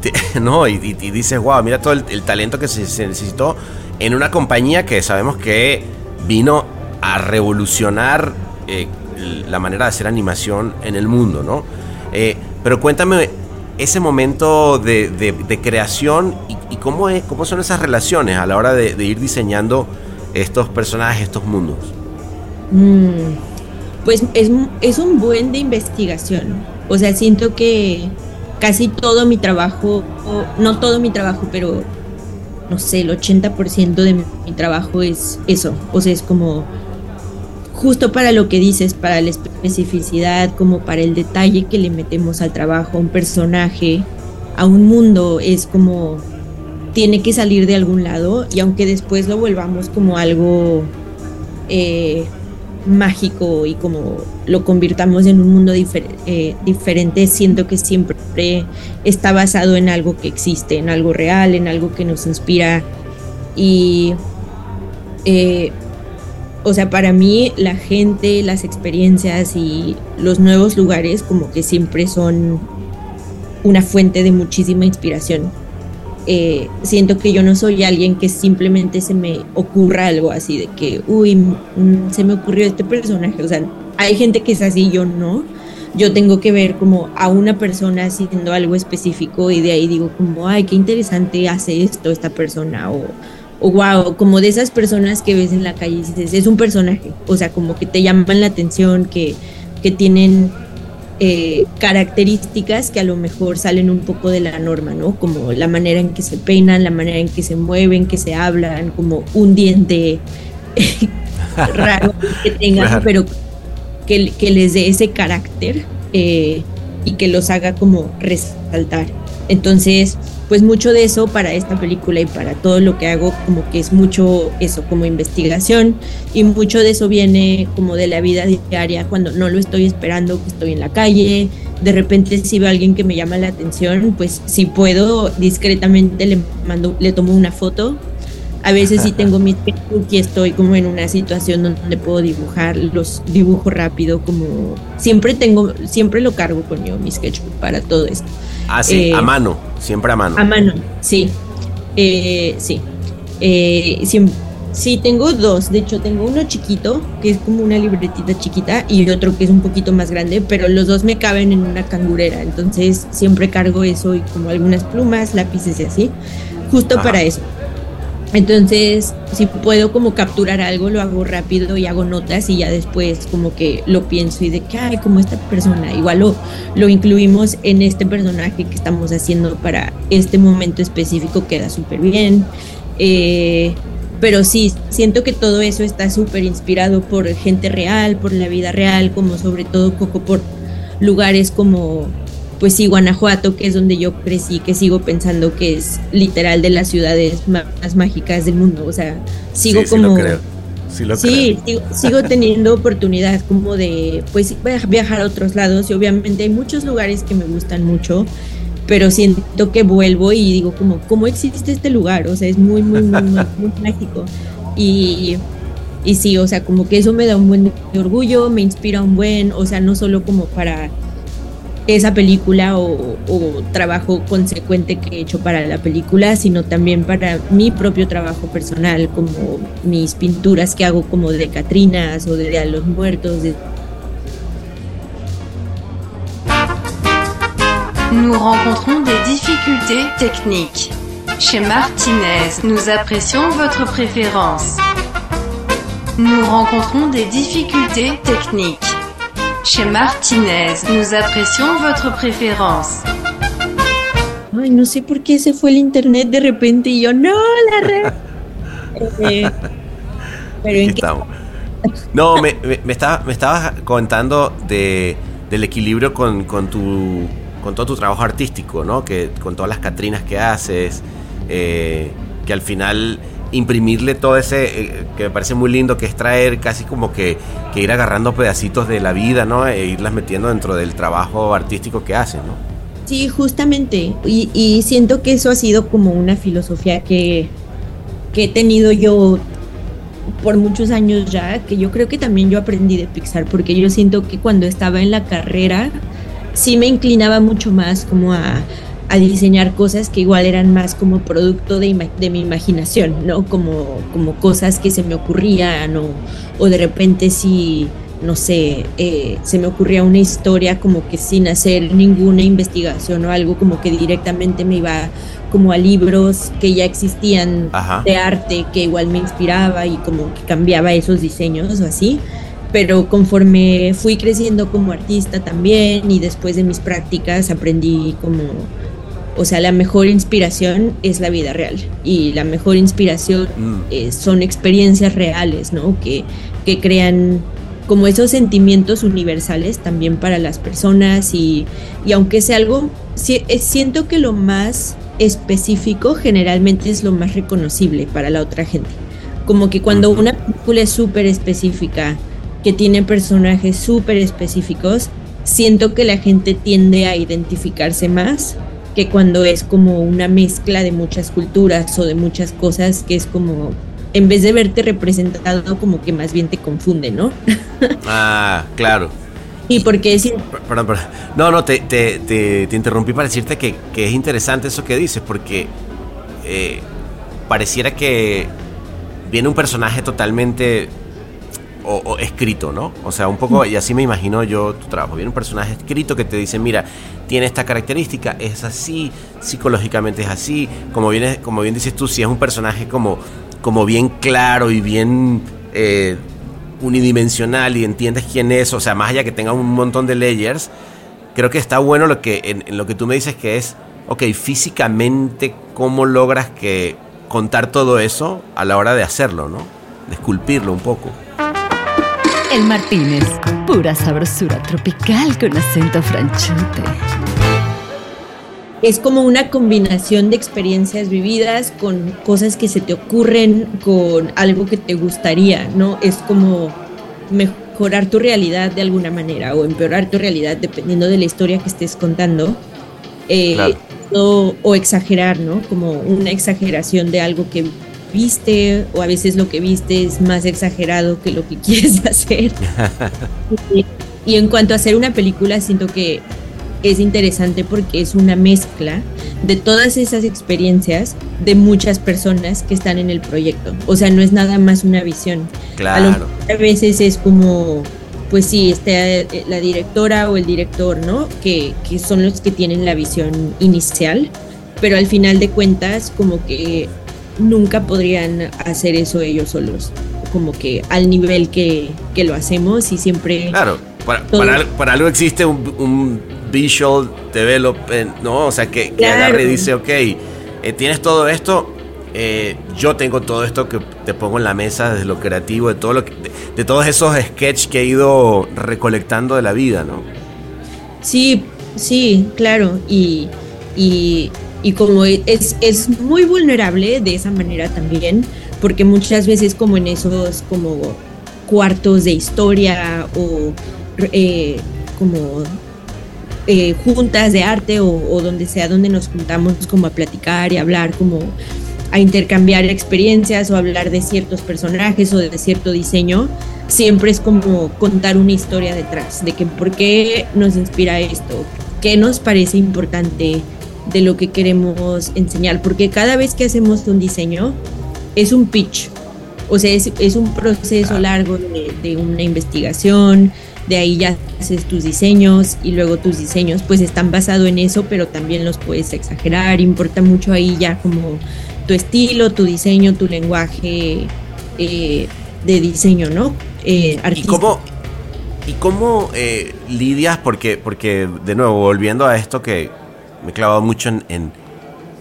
te- no, y, y- y dices, wow, mira todo el, el talento que se, se necesitó en una compañía que sabemos que vino a revolucionar eh, la manera de hacer animación en el mundo, ¿no? Eh, pero cuéntame ese momento de, de- de creación y, y cómo, es, cómo son esas relaciones a la hora de, de ir diseñando estos personajes, estos mundos. Mm, pues es, es un buen de investigación. O sea, siento que casi todo mi trabajo, no todo mi trabajo, pero no sé, el 80% de mi, mi trabajo es eso. O sea, es como justo para lo que dices, para la especificidad, como para el detalle que le metemos al trabajo, a un personaje, a un mundo, es como tiene que salir de algún lado y aunque después lo volvamos como algo eh, mágico y como lo convirtamos en un mundo eh, diferente, siento que siempre está basado en algo que existe, en algo real, en algo que nos inspira y eh, o sea, para mí la gente, las experiencias y los nuevos lugares como que siempre son una fuente de muchísima inspiración. Eh, siento que yo no soy alguien que simplemente se me ocurra algo así de que, uy, mm, se me ocurrió este personaje. O sea, hay gente que es así, yo no. Yo tengo que ver como a una persona haciendo algo específico y de ahí digo como, ay, qué interesante hace esto esta persona o, o wow, como de esas personas que ves en la calle y dices, es un personaje. O sea, como que te llaman la atención, que, que tienen eh, características que a lo mejor salen un poco de la norma, ¿no? Como la manera en que se peinan, la manera en que se mueven, que se hablan, como un diente raro que tengan, Claro. pero que, que les dé ese carácter eh, y que los haga como resaltar. Entonces, pues mucho de eso para esta película y para todo lo que hago, como que es mucho eso, como investigación, y mucho de eso viene como de la vida diaria, cuando no lo estoy esperando, que estoy en la calle, de repente si veo a alguien que me llama la atención, pues si puedo, discretamente le mando, le tomo una foto. A veces sí tengo mi sketchbook y estoy como en una situación donde puedo dibujar, los dibujo rápido, como siempre tengo, siempre lo cargo conmigo, mi sketchbook para todo esto. Ah, sí, Eh, a mano, siempre a mano. A mano, sí. Eh, sí. Eh, siem- sí, tengo dos. De hecho, tengo uno chiquito, que es como una libretita chiquita, y otro que es un poquito más grande, pero los dos me caben en una cangurera. Entonces, siempre cargo eso y como algunas plumas, lápices y así, justo Ajá. para eso. Entonces, si puedo como capturar algo, lo hago rápido y hago notas y ya después como que lo pienso y de que, ay, como esta persona, igual lo, lo incluimos en este personaje que estamos haciendo para este momento específico, queda súper bien. Eh, pero sí, siento que todo eso está súper inspirado por gente real, por la vida real, como sobre todo Coco por lugares como pues sí, Guanajuato, que es donde yo crecí, que sigo pensando que es literal de las ciudades más mágicas del mundo. O sea, sigo Sí, sí como... lo creo. Sí, lo Sí, sigo, sigo teniendo oportunidad como de pues viajar a otros lados y obviamente hay muchos lugares que me gustan mucho, pero siento que vuelvo y digo como, ¿cómo existe este lugar? O sea, es muy, muy, muy, muy, muy mágico. Y, y sí, o sea, como que eso me da un buen orgullo, me inspira un buen, o sea, no solo como para esa película o, o trabajo consecuente que he hecho para la película, sino también para mi propio trabajo personal, como mis pinturas que hago como de Catrinas o de de los Muertos, de Nous rencontrons des difficultés techniques. Chez Martinez, nous apprécions votre préférence. Nous rencontrons des difficultés techniques. Chez Martinez, nous apprécions votre préférence. Ay, no sé por qué se fue el internet de repente y yo, no, la red. Eh, pero Aquí en qué estamos. No, me, me, me estaba- me estabas contando de, del equilibrio con, con tu con todo tu trabajo artístico, ¿no? Que con todas las Catrinas que haces, eh, que al final imprimirle todo ese eh, que me parece muy lindo, que es traer casi como que, ir agarrando pedacitos de la vida, ¿no? E irlas metiendo dentro del trabajo artístico que haces, ¿no? Sí, justamente. Y, y siento que eso ha sido como una filosofía que, que he tenido yo por muchos años ya, que yo creo que también yo aprendí de Pixar, porque yo siento que cuando estaba en la carrera, sí me inclinaba mucho más como a, a diseñar cosas que igual eran más como producto de, de mi imaginación, ¿no? Como, como cosas que se me ocurrían o, o de repente sí, no sé, eh, se me ocurría una historia como que sin hacer ninguna investigación o algo como que directamente me iba como a libros que ya existían Ajá. de arte que igual me inspiraba y como que cambiaba esos diseños o así. Pero conforme fui creciendo como artista también y después de mis prácticas aprendí como, o sea, la mejor inspiración es la vida real y la mejor inspiración Mm. eh, son experiencias reales, ¿no? Que, que crean como esos sentimientos universales también para las personas y, y aunque sea algo, si- eh, siento que lo más específico generalmente es lo más reconocible para la otra gente. Como que cuando una película es súper específica, que tiene personajes súper específicos, siento que la gente tiende a identificarse más que cuando es como una mezcla de muchas culturas o de muchas cosas que es como, en vez de verte representado, como que más bien te confunde, ¿no? Ah, claro. Y porque es... Perdón, perdón. No, no, te, te, te, te interrumpí para decirte que, que es interesante eso que dices, porque eh, pareciera que viene un personaje totalmente o, escrito, ¿no? O sea, un poco, y así me imagino yo tu trabajo. Viene un personaje escrito que te dice, mira, tiene esta característica, es así, psicológicamente es así. Como bien, como bien dices tú, si es un personaje como, como bien claro y bien eh, unidimensional y entiendes quién es, o sea, más allá que tenga un montón de layers, creo que está bueno lo que, en lo que tú me dices que es, ok, físicamente, ¿cómo logras que contar todo eso a la hora de hacerlo, ¿no? De esculpirlo un poco. El Martínez, pura sabrosura tropical con acento franchute. es como una combinación de experiencias vividas con cosas que se te ocurren, con algo que te gustaría, ¿no? Es como mejorar tu realidad de alguna manera o empeorar tu realidad dependiendo de la historia que estés contando. Eh, Claro. o, o exagerar, ¿no? Como una exageración de algo que viste o a veces lo que viste es más exagerado que lo que quieres hacer. y, y en cuanto a hacer una película, siento que es interesante porque es una mezcla de todas esas experiencias de muchas personas que están en el proyecto. O sea, no es nada más una visión. A, lo a veces es como, pues sí, está eh, la directora o el director, ¿no? Que, que son los que tienen la visión inicial, pero al final de cuentas como que nunca podrían hacer eso ellos solos, como que al nivel que, que lo hacemos y siempre... Claro, para, para, para algo existe un, un visual development, ¿no? O sea, que, que Claro. agarre y dice, ok, eh, tienes todo esto, eh, yo tengo todo esto que te pongo en la mesa desde lo creativo, de, todo lo que, de, de todos esos sketches que he ido recolectando de la vida, ¿no? Sí, Sí, claro, y, y, y como es, es muy vulnerable de esa manera también, porque muchas veces como en esos como cuartos de historia o eh, como eh, juntas de arte o, o donde sea donde nos juntamos como a platicar y hablar como a intercambiar experiencias o hablar de ciertos personajes o de cierto diseño, siempre es como contar una historia detrás, de que por qué nos inspira esto, qué nos parece importante de lo que queremos enseñar, porque cada vez que hacemos un diseño es un pitch, o sea, es, es un proceso largo de, de una investigación, de ahí ya haces tus diseños y luego tus diseños pues están basados en eso, pero también los puedes exagerar, importa mucho ahí ya como tu estilo, tu diseño, tu lenguaje eh, de diseño, ¿no? Eh, ¿Y cómo, y cómo eh, lidias? Porque, porque, de nuevo, volviendo a esto que me he clavado mucho en, en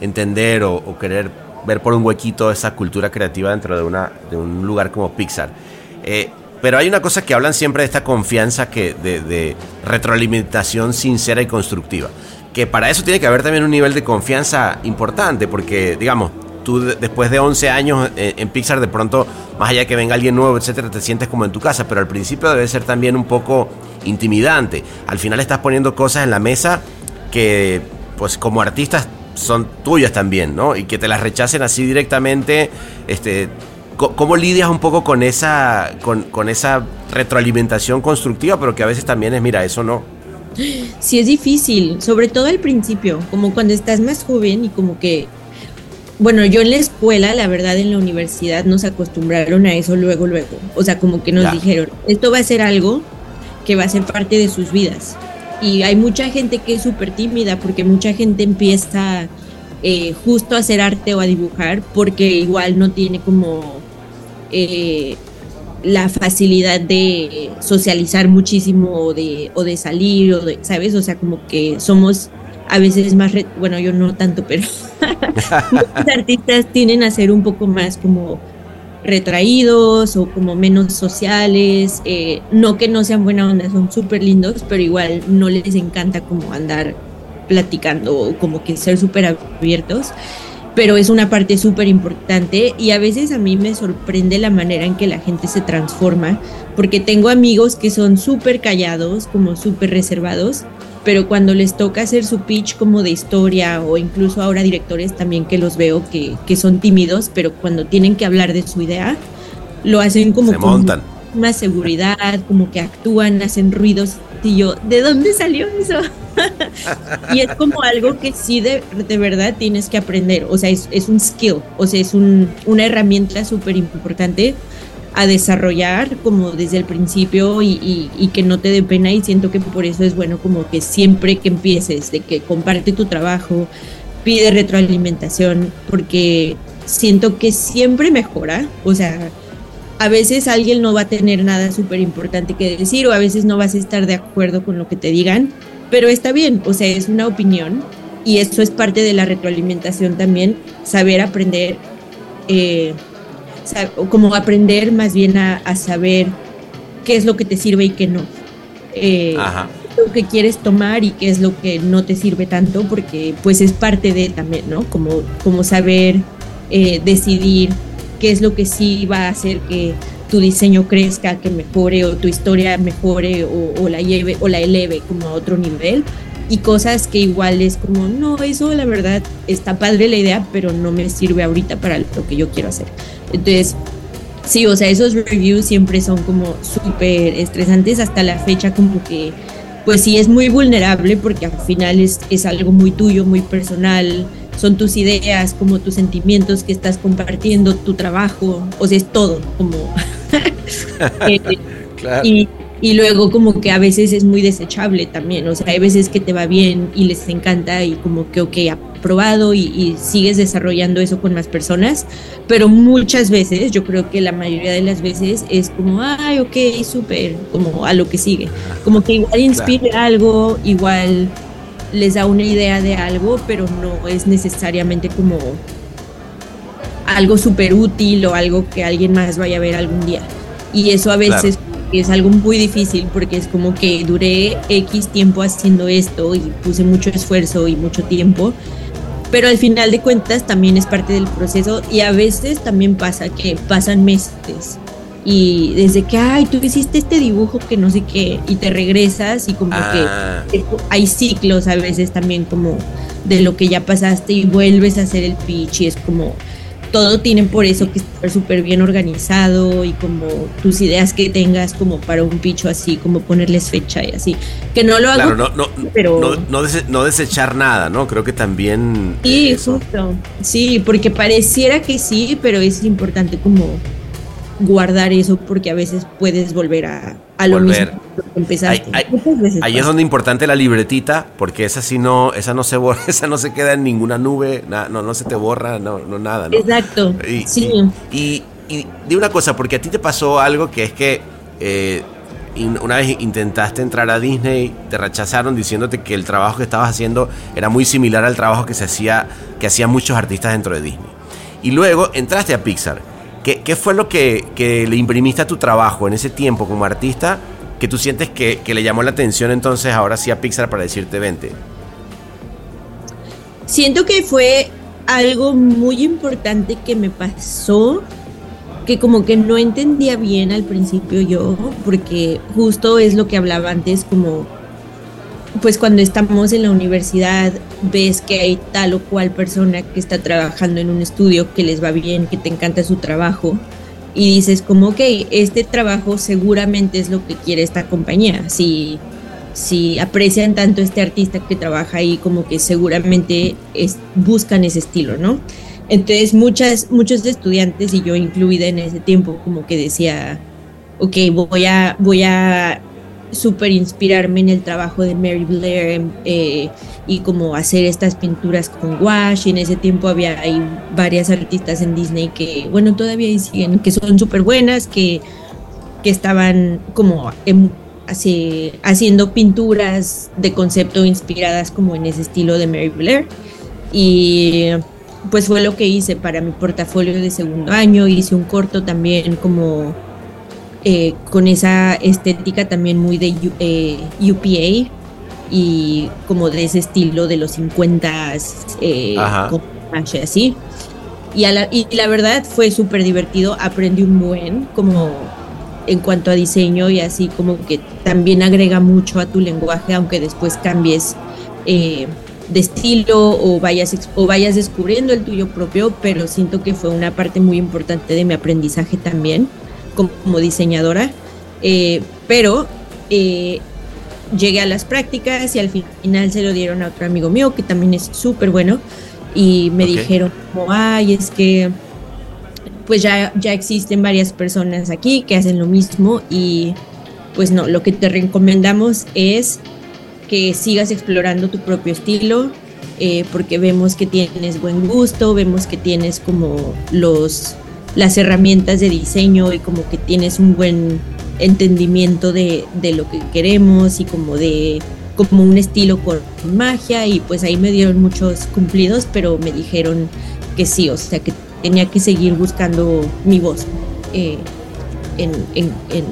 entender o, querer ver por un huequito esa cultura creativa dentro de, una, de un lugar como Pixar. Eh, pero hay una cosa que hablan siempre de esta confianza que, de, retroalimentación sincera y constructiva. Que para eso tiene que haber también un nivel de confianza importante, porque, digamos, tú de- después de 11 años en, en Pixar, de pronto, más allá que venga alguien nuevo, etcétera, te sientes como en tu casa, pero al principio debe ser también un poco intimidante. Al final estás poniendo cosas en la mesa que, pues, como artistas son tuyas también, ¿no? Y que te las rechacen así directamente, este, ¿cómo lidias un poco con esa, con, con esa retroalimentación constructiva, pero que a veces también es, mira, eso no. Sí es difícil, sobre todo al principio, como cuando estás más joven y como que, bueno, yo en la escuela, la verdad en la universidad nos acostumbraron a eso luego, luego. O sea, como que nos Ya. dijeron, esto va a ser algo que va a ser parte de sus vidas. Y hay mucha gente que es súper tímida porque mucha gente empieza eh, justo a hacer arte o a dibujar porque igual no tiene como eh, la facilidad de socializar muchísimo o de, o de salir, o de, ¿sabes? O sea, como que somos a veces más, bueno, yo no tanto, pero muchos artistas tienden a ser un poco más como retraídos o como menos sociales, eh, no que no sean buena onda, son súper lindos, pero igual no les encanta como andar platicando o como que ser súper abiertos pero es una parte súper importante y a veces a mí me sorprende la manera en que la gente se transforma, porque tengo amigos que son súper callados, como súper reservados, pero cuando les toca hacer su pitch como de historia o incluso ahora directores también que los veo que, que son tímidos, pero cuando tienen que hablar de su idea, lo hacen como Se con montan. más seguridad, como que actúan, hacen ruidos y yo, ¿de dónde salió eso? y es como algo que sí de, de verdad tienes que aprender, o sea, es, es un skill, o sea, es un, una herramienta súper importante a desarrollar como desde el principio y, y- y que no te dé pena y siento que por eso es bueno como que siempre que empieces, de que comparte tu trabajo, pide retroalimentación, porque siento que siempre mejora, o sea, a veces alguien no va a tener nada súper importante que decir o a veces no vas a estar de acuerdo con lo que te digan, pero está bien, o sea, es una opinión y eso es parte de la retroalimentación también, saber aprender, eh, o como aprender más bien a, a saber qué es lo que te sirve y qué no. Eh, Ajá. lo que quieres tomar y qué es lo que no te sirve tanto, porque pues es parte de también, ¿no? Como, como saber eh, decidir qué es lo que sí va a hacer que tu diseño crezca, que mejore o tu historia mejore o, o la lleve o la eleve como a otro nivel y cosas que igual es como, no, eso la verdad está padre la idea, pero no me sirve ahorita para lo que yo quiero hacer. Entonces, Sí, o sea, esos reviews siempre son como súper estresantes hasta la fecha, como que, pues sí, es muy vulnerable porque al final es, es algo muy tuyo, muy personal, son tus ideas, como tus sentimientos que estás compartiendo, tu trabajo, o sea, es todo, como... Eh, Claro. y, y luego como que a veces es muy desechable también, o sea, hay veces que te va bien y les encanta y como que, ok, aprobado y, y sigues desarrollando eso con más personas, pero muchas veces, yo creo que la mayoría de las veces es como, ay, ok, súper, como a lo que sigue, como que igual inspira algo, igual les da una idea de algo, pero no es necesariamente como algo súper útil o algo que alguien más vaya a ver algún día. Y eso a veces que es algo muy difícil porque es como que duré X tiempo haciendo esto y puse mucho esfuerzo y mucho tiempo, pero al final de cuentas también es parte del proceso y a veces también pasa que pasan meses y desde que, ay, tú hiciste este dibujo que no sé qué, y te regresas y como Ah. que hay ciclos a veces también como de lo que ya pasaste y vuelves a hacer el pitch y es como todo tiene por eso que estar súper bien organizado y como tus ideas que tengas como para un pitch o así, como ponerles fecha y así. Que no lo hago, Claro, no, no, pero... no, no dese- no desechar nada, ¿no? Creo que también. Sí, eso. justo. Sí, porque pareciera que sí, pero es importante como guardar eso porque a veces puedes volver a, a lo Volver. mismo que empezaste. Ahí- ahí- Ahí es donde es importante la libretita, porque esa sí no, esa no se borra, esa no se queda en ninguna nube, na- no, no se te borra, no, no nada, ¿no? Exacto. Y, sí. y, y, y di una cosa, porque a ti te pasó algo que es que eh, una vez intentaste entrar a Disney, te rechazaron diciéndote que el trabajo que estabas haciendo era muy similar al trabajo que se hacía, que hacían muchos artistas dentro de Disney. Y luego entraste a Pixar. ¿Qué, fue lo que, que le imprimiste a tu trabajo en ese tiempo como artista que tú sientes que, que le llamó la atención entonces ahora sí a Pixar para decirte vente? Siento que fue algo muy importante que me pasó, que como que no entendía bien al principio yo, porque justo es lo que hablaba antes, como pues cuando estamos en la universidad ves que hay tal o cual persona que está trabajando en un estudio que les va bien, que te encanta su trabajo y dices como, ok, este trabajo seguramente es lo que quiere esta compañía. Si, si aprecian tanto este artista que trabaja ahí, como que seguramente es, buscan ese estilo, ¿no? Entonces muchas, muchos estudiantes y yo incluida en ese tiempo como que decía, ok, voy a, voy a súper inspirarme en el trabajo de Mary Blair eh, y como hacer estas pinturas con wash. En ese tiempo había hay varias artistas en Disney que, bueno, todavía siguen, que son súper buenas, que, que estaban como así- haciendo pinturas de concepto inspiradas como en ese estilo de Mary Blair. Y pues fue lo que hice para mi portafolio de segundo año. Hice un corto también como eh, con esa estética también muy de eh, UPA y como de ese estilo de los 50 eh, así. Y, a la, y la verdad fue súper divertido, aprendí un buen como en cuanto a diseño y así como que también agrega mucho a tu lenguaje, aunque después cambies eh, de estilo o vayas, o vayas descubriendo el tuyo propio, pero siento que fue una parte muy importante de mi aprendizaje también como, como diseñadora. Eh, pero eh, llegué a las prácticas y al final se lo dieron a otro amigo mío que también es súper bueno y me dijeron como, ay, es que pues ya, ya existen varias personas aquí que hacen lo mismo y pues no, lo que te recomendamos es que sigas explorando tu propio estilo eh, porque vemos que tienes buen gusto, vemos que tienes como los las herramientas de diseño y como que tienes un buen entendimiento de, de lo que queremos y como de como un estilo con magia y pues ahí me dieron muchos cumplidos pero me dijeron que sí, o sea que tenía que seguir buscando mi voz eh, en, en, en,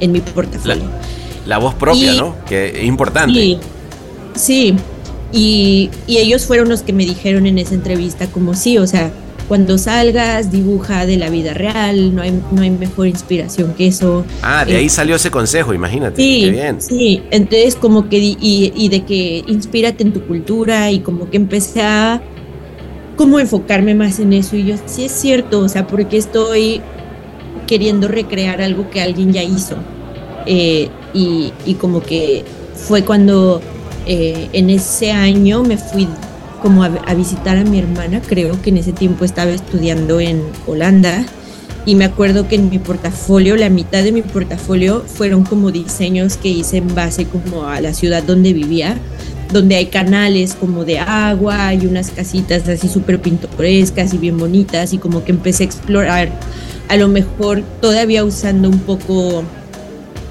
en mi portafolio. La voz propia, Y- ¿no? Que es importante. Sí, sí. Y, y ellos fueron los que me dijeron en esa entrevista como sí, o sea, cuando salgas, dibuja de la vida real, no hay, no hay mejor inspiración que eso. Ah, de Eh, ahí salió ese consejo, imagínate. Sí, Qué bien. sí, entonces como que y, y de que inspírate en tu cultura y como que empecé a como enfocarme más en eso y yo sí es cierto, o sea, porque estoy queriendo recrear algo que alguien ya hizo Eh, y, y como que fue cuando eh, en ese año me fui como a, visitar a mi hermana, creo que en ese tiempo estaba estudiando en Holanda y me acuerdo que en mi portafolio, la mitad de mi portafolio fueron como diseños que hice en base como a la ciudad donde vivía, donde hay canales como de agua y unas casitas así súper pintorescas y bien bonitas y como que empecé a explorar, a lo mejor todavía usando un poco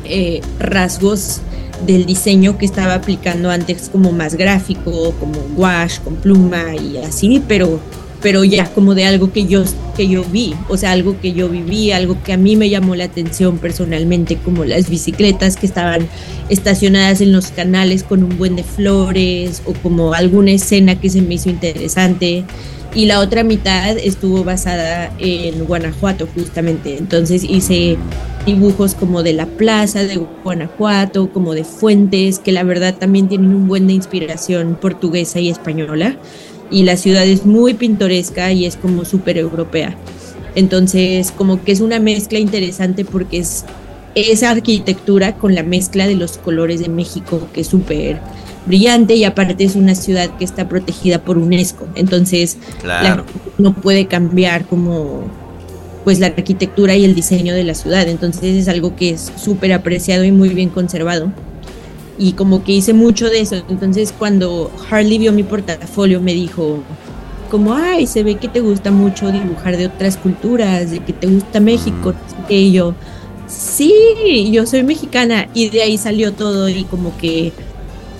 eh, rasgos del diseño que estaba aplicando antes como más gráfico, como wash, con pluma y así, pero pero ya como de algo que yo, que yo vi, o sea, algo que yo viví, algo que a mí me llamó la atención personalmente, como las bicicletas que estaban estacionadas en los canales con un buen de flores o como alguna escena que se me hizo interesante. Y la otra mitad estuvo basada en Guanajuato justamente, entonces hice dibujos como de la plaza de Guanajuato, como de fuentes, que la verdad también tienen un buen de inspiración portuguesa y española y la ciudad es muy pintoresca y es como súper europea. Entonces, como que es una mezcla interesante porque es esa arquitectura con la mezcla de los colores de México, que es súper brillante y aparte es una ciudad que está protegida por UNESCO. Entonces, Claro. la- no puede cambiar como pues la arquitectura y el diseño de la ciudad. Entonces es algo que es súper apreciado y muy bien conservado. Y como que hice mucho de eso. Entonces cuando Harley vio mi portafolio me dijo como, ay, se ve que te gusta mucho dibujar de otras culturas, de que te gusta México. qué". Y yo, sí, yo soy mexicana. Y de ahí salió todo y como que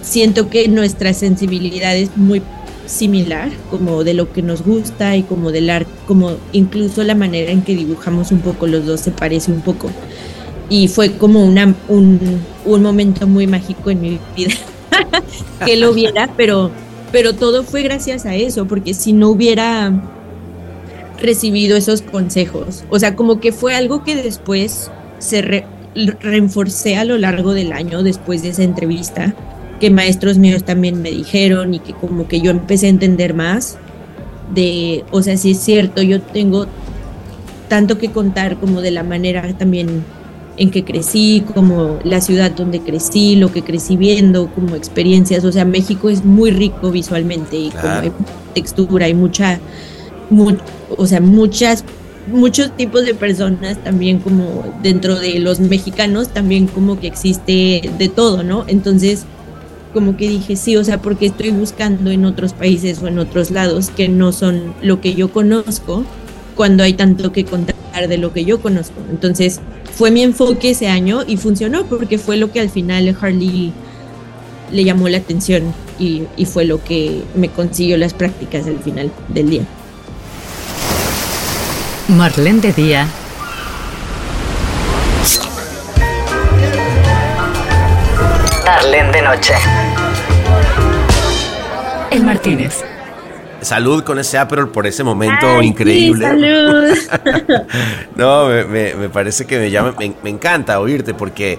siento que nuestra sensibilidad es muy similar, como de lo que nos gusta y como del arte, como incluso la manera en que dibujamos un poco los dos se parece un poco. Y fue como una, un, un momento muy mágico en mi vida que lo viera, pero, pero todo fue gracias a eso, porque si no hubiera recibido esos consejos, o sea, como que fue algo que después se re- reforcé a lo largo del año después de esa entrevista, que maestros míos también me dijeron y que como que yo empecé a entender más de, o sea, sí es cierto, yo tengo tanto que contar como de la manera también en que crecí, como la ciudad donde crecí, lo que crecí viendo, como experiencias, o sea, México es muy rico visualmente y como hay textura, hay mucha, mu- o sea, muchas muchos tipos de personas también como dentro de los mexicanos también como que existe de todo, ¿no? Entonces, como que dije, sí, o sea, porque estoy buscando en otros países o en otros lados que no son lo que yo conozco, cuando hay tanto que contar de lo que yo conozco. Entonces, fue mi enfoque ese año y funcionó porque fue lo que al final Harley le llamó la atención y, y fue lo que me consiguió las prácticas al final del día. Marlene de Día. Marlene de noche. El Martínez. Salud con ese Aperol por ese momento Ay, sí, increíble. salud. no, me, me- me parece que me llama, me, me encanta oírte porque,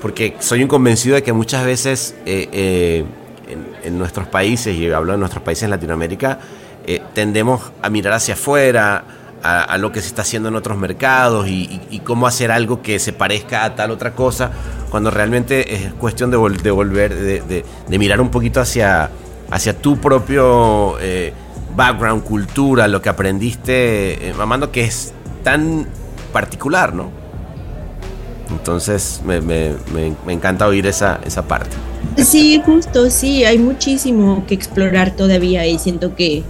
porque soy un convencido de que muchas veces eh, eh, en, en nuestros países, y hablo de nuestros países en Latinoamérica, eh, tendemos a mirar hacia afuera, a, a lo que se está haciendo en otros mercados y, y- y cómo hacer algo que se parezca a tal otra cosa, cuando realmente es cuestión de, vol- de volver, de, de- de mirar un poquito hacia, hacia tu propio eh, background, cultura, lo que aprendiste eh, mamando, que es tan particular, ¿no? Entonces me, me- me- me encanta oír esa, esa parte. Sí, justo, sí, hay muchísimo que explorar todavía y siento que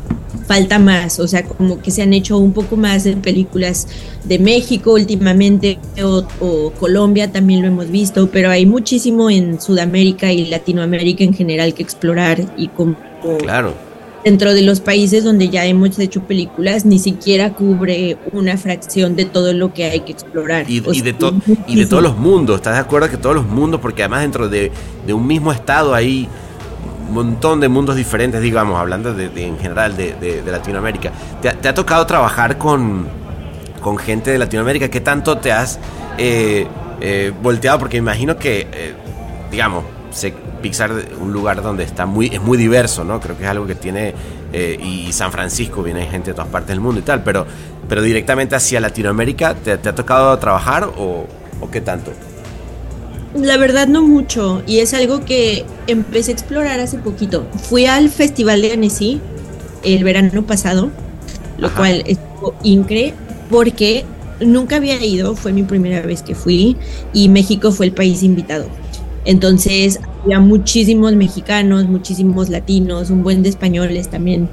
falta más, o sea, como que se han hecho un poco más de películas de México últimamente o, o Colombia también lo hemos visto, pero hay muchísimo en Sudamérica y Latinoamérica en general que explorar y como Claro. Dentro de los países donde ya hemos hecho películas ni siquiera cubre una fracción de todo lo que hay que explorar. Y, y de to- y de todos los mundos, ¿estás de acuerdo que todos los mundos? Porque además dentro de, de un mismo estado hay un montón de mundos diferentes, digamos, hablando de, de- en general de, de- de Latinoamérica. ¿Te, ha- te ha tocado trabajar con, con gente de Latinoamérica? ¿Qué tanto te has eh, eh, volteado? Porque me imagino que, eh, digamos, Pixar un lugar donde está muy es muy diverso, ¿no? Creo que es algo que tiene eh, y San Francisco viene gente de todas partes del mundo y tal, pero pero directamente hacia Latinoamérica, ¿te, te ha tocado trabajar o, o qué tanto? La verdad no mucho y es algo que empecé a explorar hace poquito. Fui al Festival de Annecy el verano pasado, lo Ajá. cual estuvo increíble porque nunca había ido, fue mi primera vez que fui y México fue el país invitado. Entonces había muchísimos mexicanos, muchísimos latinos, un buen de españoles también.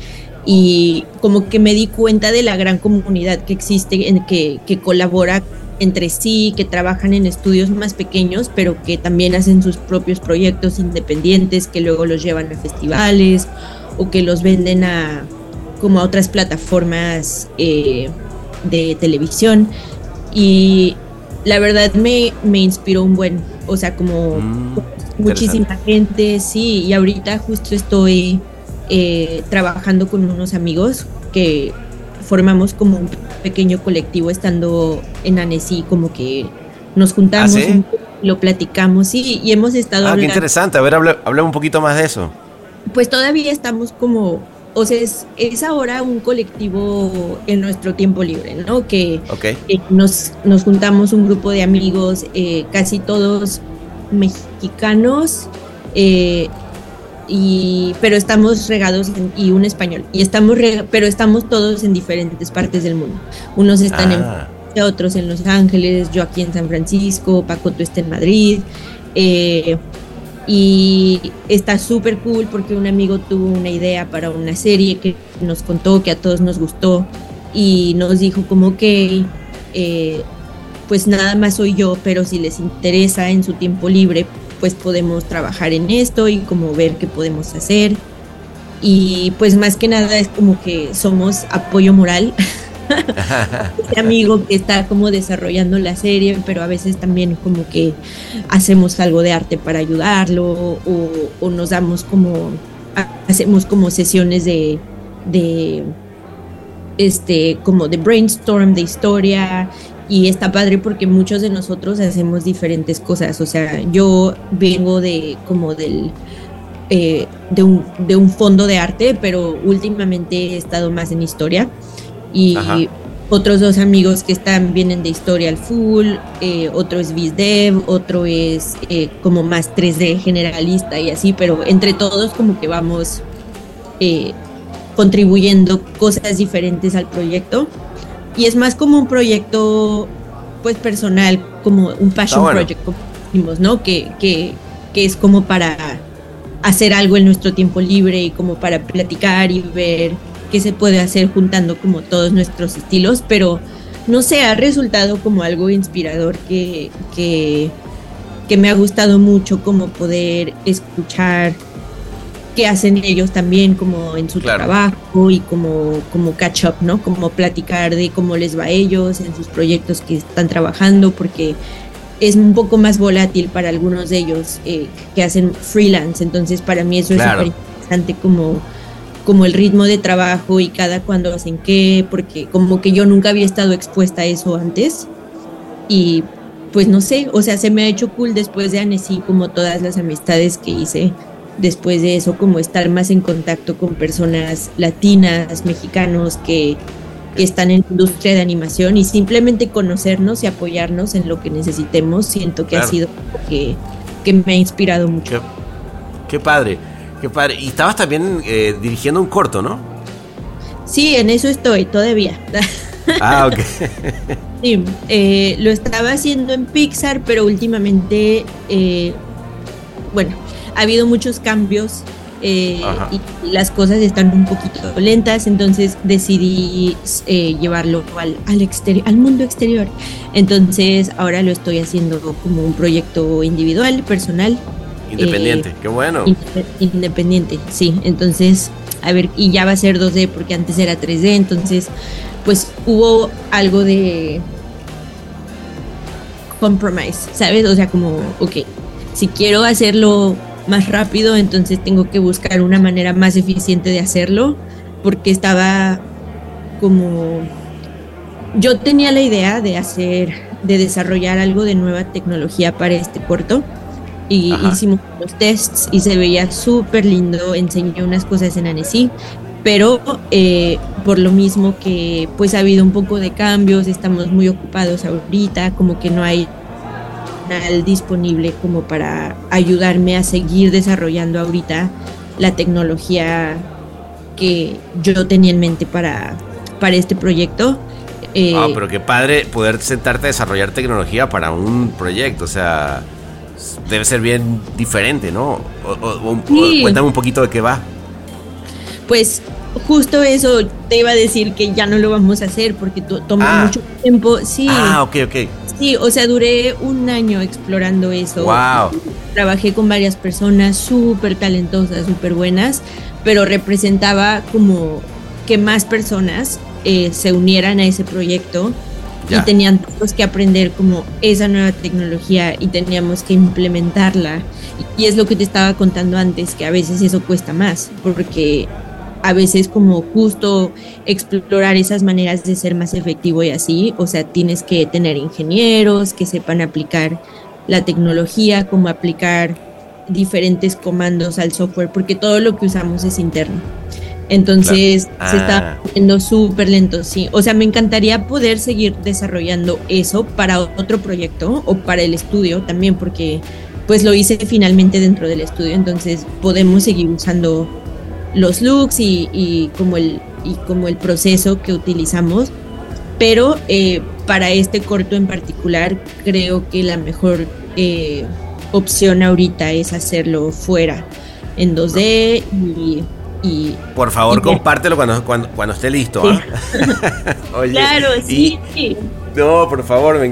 Y como que me di cuenta de la gran comunidad que existe, en que, colabora entre sí, que trabajan en estudios más pequeños, pero que también hacen sus propios proyectos independientes, que luego los llevan a festivales o que los venden a, como a otras plataformas eh, de televisión. Y la verdad me, me inspiró un buen, o sea, como Mm, muchísima gente, sí, y ahorita justo estoy eh, trabajando con unos amigos que formamos como un pequeño colectivo estando en Annecy, como que nos juntamos, ¿Ah, sí? lo platicamos, sí, y hemos estado Ah, qué interesante. A ver, habla, habla un poquito más de eso. pues todavía estamos como, o sea, es, es ahora un colectivo en nuestro tiempo libre, ¿no? Que nos, nos juntamos un grupo de amigos, eh, casi todos mexicanos, eh, y, pero estamos regados en- y un español, y estamos rega- pero estamos todos en diferentes partes del mundo. Unos están en Ah, Francia, otros en Los Ángeles, yo aquí en San Francisco, Pacoto está en Madrid. eh, y está súper cool porque un amigo tuvo una idea para una serie que nos contó, que a todos nos gustó y nos dijo como que eh, pues nada más soy yo, pero si les interesa en su tiempo libre, pues podemos trabajar en esto y como ver qué podemos hacer. Y pues más que nada es como que somos apoyo moral este amigo que está como desarrollando la serie, pero a veces también como que hacemos algo de arte para ayudarlo o, nos damos como, ha- hacemos como sesiones de, de, este, como de brainstorm de historia y está padre porque muchos de nosotros hacemos diferentes cosas, o sea, yo vengo de como del... eh, de, un, de un fondo de arte, pero últimamente he estado más en historia y Ajá. otros dos amigos que están vienen de historia al full, eh, otro es BizDev, otro es eh, como más 3D generalista y así, pero entre todos como que vamos eh, contribuyendo cosas diferentes al proyecto y es más como un proyecto pues personal, como un passion bueno. project, como decimos, ¿no? Que, que, que es como para hacer algo en nuestro tiempo libre y como para platicar y ver qué se puede hacer juntando como todos nuestros estilos, pero no sé, ha resultado como algo inspirador que, que, que me ha gustado mucho como poder escuchar qué hacen ellos también como en su Claro. trabajo y como, como catch up, ¿no? Como platicar de cómo les va a ellos en sus proyectos que están trabajando, porque es un poco más volátil para algunos de ellos eh, que hacen freelance, entonces para mí eso Claro. es súper interesante como como el ritmo de trabajo y cada cuándo hacen qué, porque como que yo nunca había estado expuesta a eso antes y pues no sé, o sea, se me ha hecho cool después de Annecy como todas las amistades que hice después de eso, como estar más en contacto con personas latinas, mexicanos que, que están en la industria de animación y simplemente conocernos y apoyarnos en lo que necesitemos, siento que ha Claro. sido algo que, que me ha inspirado mucho. Qué, qué padre, qué padre. Y estabas también eh, dirigiendo un corto, ¿no? Sí, en eso estoy todavía. Ah, ok. Sí, eh, lo estaba haciendo en Pixar, pero últimamente, eh, bueno, ha habido muchos cambios eh, y las cosas están un poquito lentas, entonces decidí eh, llevarlo al, al, exterior, al mundo exterior. Entonces ahora lo estoy haciendo como un proyecto individual, personal, Independiente, qué bueno. inde- independiente, sí. Entonces, a ver, y ya va a ser 2D porque antes era 3D, entonces, pues hubo algo de compromise, ¿sabes? O sea, como, ok, si quiero hacerlo más rápido, entonces tengo que buscar una manera más eficiente de hacerlo, porque estaba como... Yo tenía la idea de hacer, de desarrollar algo de nueva tecnología para este corto y Ajá. hicimos los tests y se veía súper lindo, enseñé unas cosas en Annecy, pero eh, por lo mismo que pues ha habido un poco de cambios, estamos muy ocupados ahorita, como que no hay disponible como para ayudarme a seguir desarrollando ahorita la tecnología que yo tenía en mente para, para este proyecto. Eh, Ah, pero qué padre poder sentarte a desarrollar tecnología para un proyecto. O sea, debe ser bien diferente, ¿no? O, o- o- Sí. o cuéntame un poquito de qué va. Pues justo eso te iba a decir que ya no lo vamos a hacer porque to- toma Ah. mucho tiempo. Sí, Ah, ok, ok. sí, o sea, duré un año explorando eso. Wow. Trabajé con varias personas súper talentosas, súper buenas, pero representaba como que más personas eh, se unieran a ese proyecto Y tenían todos que aprender como esa nueva tecnología y teníamos que implementarla. Y es lo que te estaba contando antes, que a veces eso cuesta más, porque a veces como justo explorar esas maneras de ser más efectivo y así, o sea, tienes que tener ingenieros que sepan aplicar la tecnología, como aplicar diferentes comandos al software, porque todo lo que usamos es interno. Entonces Claro. se Ah. está poniendo súper lento, sí. O sea, me encantaría poder seguir desarrollando eso para otro proyecto o para el estudio también, porque pues lo hice finalmente dentro del estudio, entonces podemos seguir usando los looks y, y como, el, y como el proceso que utilizamos. Pero eh, para este corto en particular, creo que la mejor eh, opción ahorita es hacerlo fuera, en 2D y... y Por favor, y compártelo cuando, cuando, cuando esté listo. Sí. ¿ah? Oye, Claro, y- sí. No, por favor, me,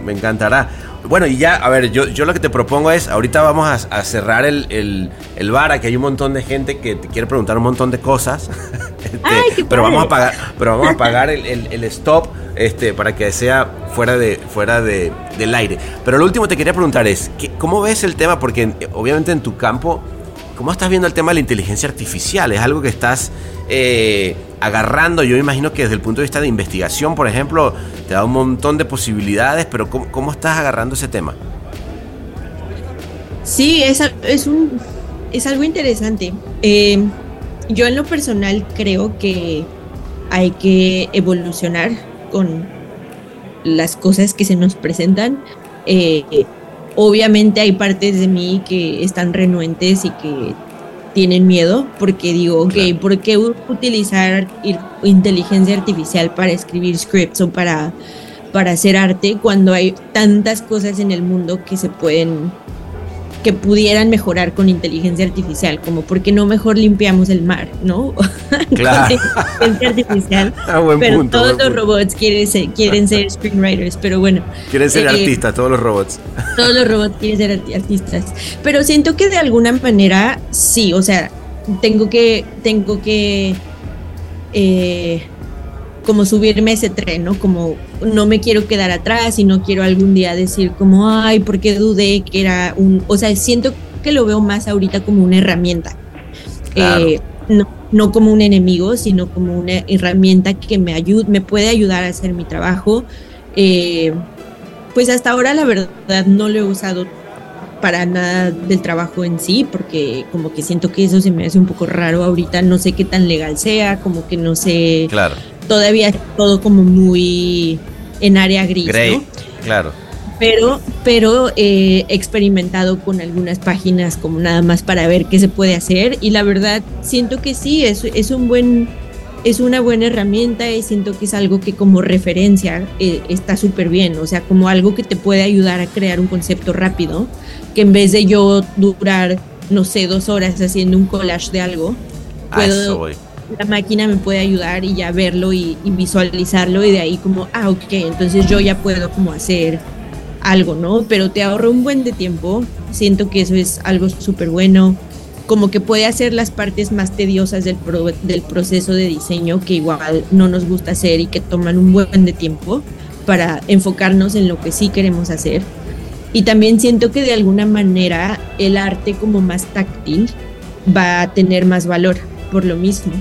me- encantará. Bueno, y ya, a ver, yo, yo lo que te propongo es, ahorita vamos a, a cerrar el, el, el bar, aquí hay un montón de gente que te quiere preguntar un montón de cosas. Este, Ay, qué pero vamos a pagar, pero vamos a pagar el, el- stop este, para que sea fuera, de, fuera de, del aire. Pero lo último que te quería preguntar es, ¿qué- ¿cómo ves el tema? Porque eh, obviamente en tu campo, ¿cómo estás viendo el tema de la inteligencia artificial? ¿Es algo que estás eh, agarrando? Yo imagino que desde el punto de vista de investigación, por ejemplo, te da un montón de posibilidades, pero ¿cómo, cómo estás agarrando ese tema? Sí, es, es, un, es algo interesante. Eh, yo en lo personal creo que hay que evolucionar con las cosas que se nos presentan. Eh, obviamente hay partes de mí que están renuentes y que tienen miedo porque digo, ok, Claro. ¿por qué utilizar inteligencia artificial para escribir scripts o para, para hacer arte cuando hay tantas cosas en el mundo que se pueden que pudieran mejorar con inteligencia artificial, como por qué no mejor limpiamos el mar, ¿no? Claro. con inteligencia artificial. Ah, buen pero punto, todos buen los punto. robots quieren ser, quieren ser screenwriters, pero bueno, Quieren ser Eh, artistas, todos los robots. todos los robots quieren ser arti- artistas. Pero siento que de alguna manera sí, o sea, tengo que, tengo que eh, como subirme ese tren, ¿no? Como no me quiero quedar atrás y no quiero algún día decir como, ay, ¿por qué dudé que era un... O sea, siento que lo veo más ahorita como una herramienta. Claro. Eh, no, no como un enemigo, sino como una herramienta que me ayuda, me puede ayudar a hacer mi trabajo. Eh, pues hasta ahora la verdad no lo he usado para nada del trabajo en sí, porque como que siento que eso se me hace un poco raro ahorita, no sé qué tan legal sea, como que no sé, Claro. Todavía es todo como muy en área gris, Grey. ¿no? Claro. Pero, pero eh, he experimentado con algunas páginas como nada más para ver qué se puede hacer y la verdad siento que sí, es, es un buen, es una buena herramienta y siento que es algo que como referencia eh, está súper bien, o sea, como algo que te puede ayudar a crear un concepto rápido, que en vez de yo durar, no sé, dos horas haciendo un collage de algo, puedo. La máquina me puede ayudar y ya verlo y, visualizarlo y de ahí como, ah, ok, entonces yo ya puedo como hacer algo, ¿no? Pero te ahorro un buen de tiempo, siento que eso es algo súper bueno, como que puede hacer las partes más tediosas del, del proceso de diseño que igual no nos gusta hacer y que toman un buen de tiempo para enfocarnos en lo que sí queremos hacer. Y también siento que de alguna manera el arte como más táctil va a tener más valor por lo mismo,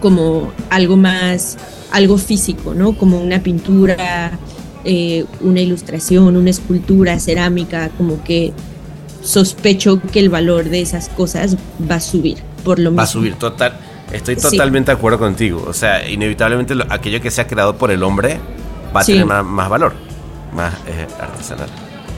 como algo más, algo físico, ¿no? Como una pintura, eh, una ilustración, una escultura, cerámica, como que sospecho que el valor de esas cosas va a subir, por lo mismo. Va a subir, total. Estoy Sí. totalmente de acuerdo contigo. O sea, inevitablemente lo- aquello que se ha creado por el hombre va a Sí. tener más, más valor, más eh, artesanal.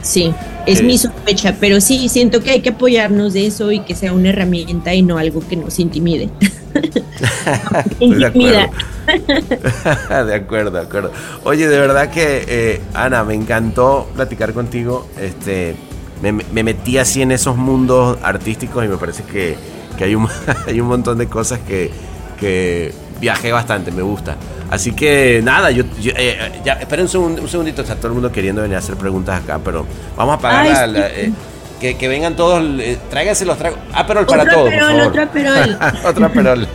Sí, es mi sospecha, pero sí, siento que hay que apoyarnos de eso y que sea una herramienta y no algo que nos intimide. De acuerdo. de acuerdo, de acuerdo. Oye, de verdad que, eh, Ana, me encantó platicar contigo. Este, me, me metí así en esos mundos artísticos y me parece que, que hay, un, hay un montón de cosas que, que viajé bastante, me gusta. Así que nada, yo, yo, eh, eh, ya, espera un, un segundito, está todo el mundo queriendo venir a hacer preguntas acá, pero vamos a pagar Ay, la, eh, que, que vengan todos, eh, tráiganse los tragos. Ah, pero para Otro todos, por favor. otro aperol. Otro aperol.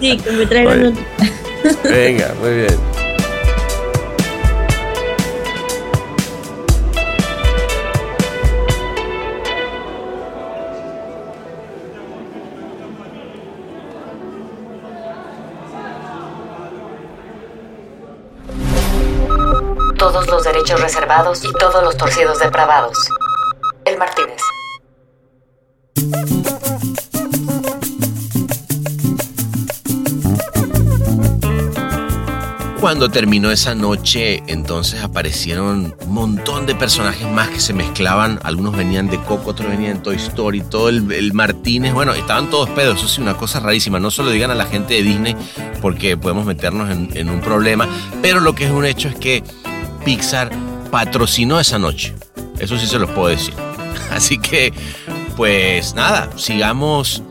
Sí, que me traigan otro. Venga, muy bien. Reservados y todos los torcidos depravados. El Martínez. Cuando terminó esa noche, entonces aparecieron un montón de personajes más que se mezclaban. Algunos venían de Coco, otros venían de Toy Story, todo el, Martínez. Bueno, estaban todos pedos. Eso sí, una cosa rarísima. No se lo digan a la gente de Disney porque podemos meternos en un problema. Pero lo que es un hecho es que Pixar patrocinó esa noche. Eso sí se los puedo decir. Así que, pues nada, sigamos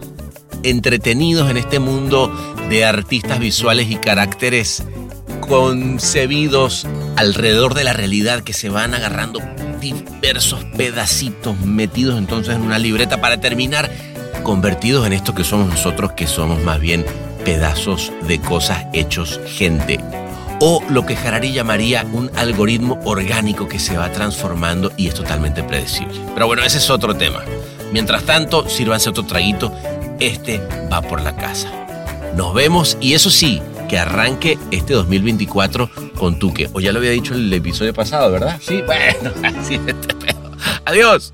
entretenidos en este mundo de artistas visuales y caracteres concebidos alrededor de la realidad que se van agarrando diversos pedacitos metidos entonces en una libreta para terminar convertidos en esto que somos nosotros, que somos más bien pedazos de cosas hechos gente. O lo que Harari llamaría un algoritmo orgánico que se va transformando y es totalmente predecible. Pero bueno, ese es otro tema. Mientras tanto, sírvanse otro traguito. Este va por la casa. Nos vemos y eso sí, que arranque este 2024 con Tuque. O ya lo había dicho en el episodio pasado, ¿verdad? Sí, bueno, así es este pedo. Adiós.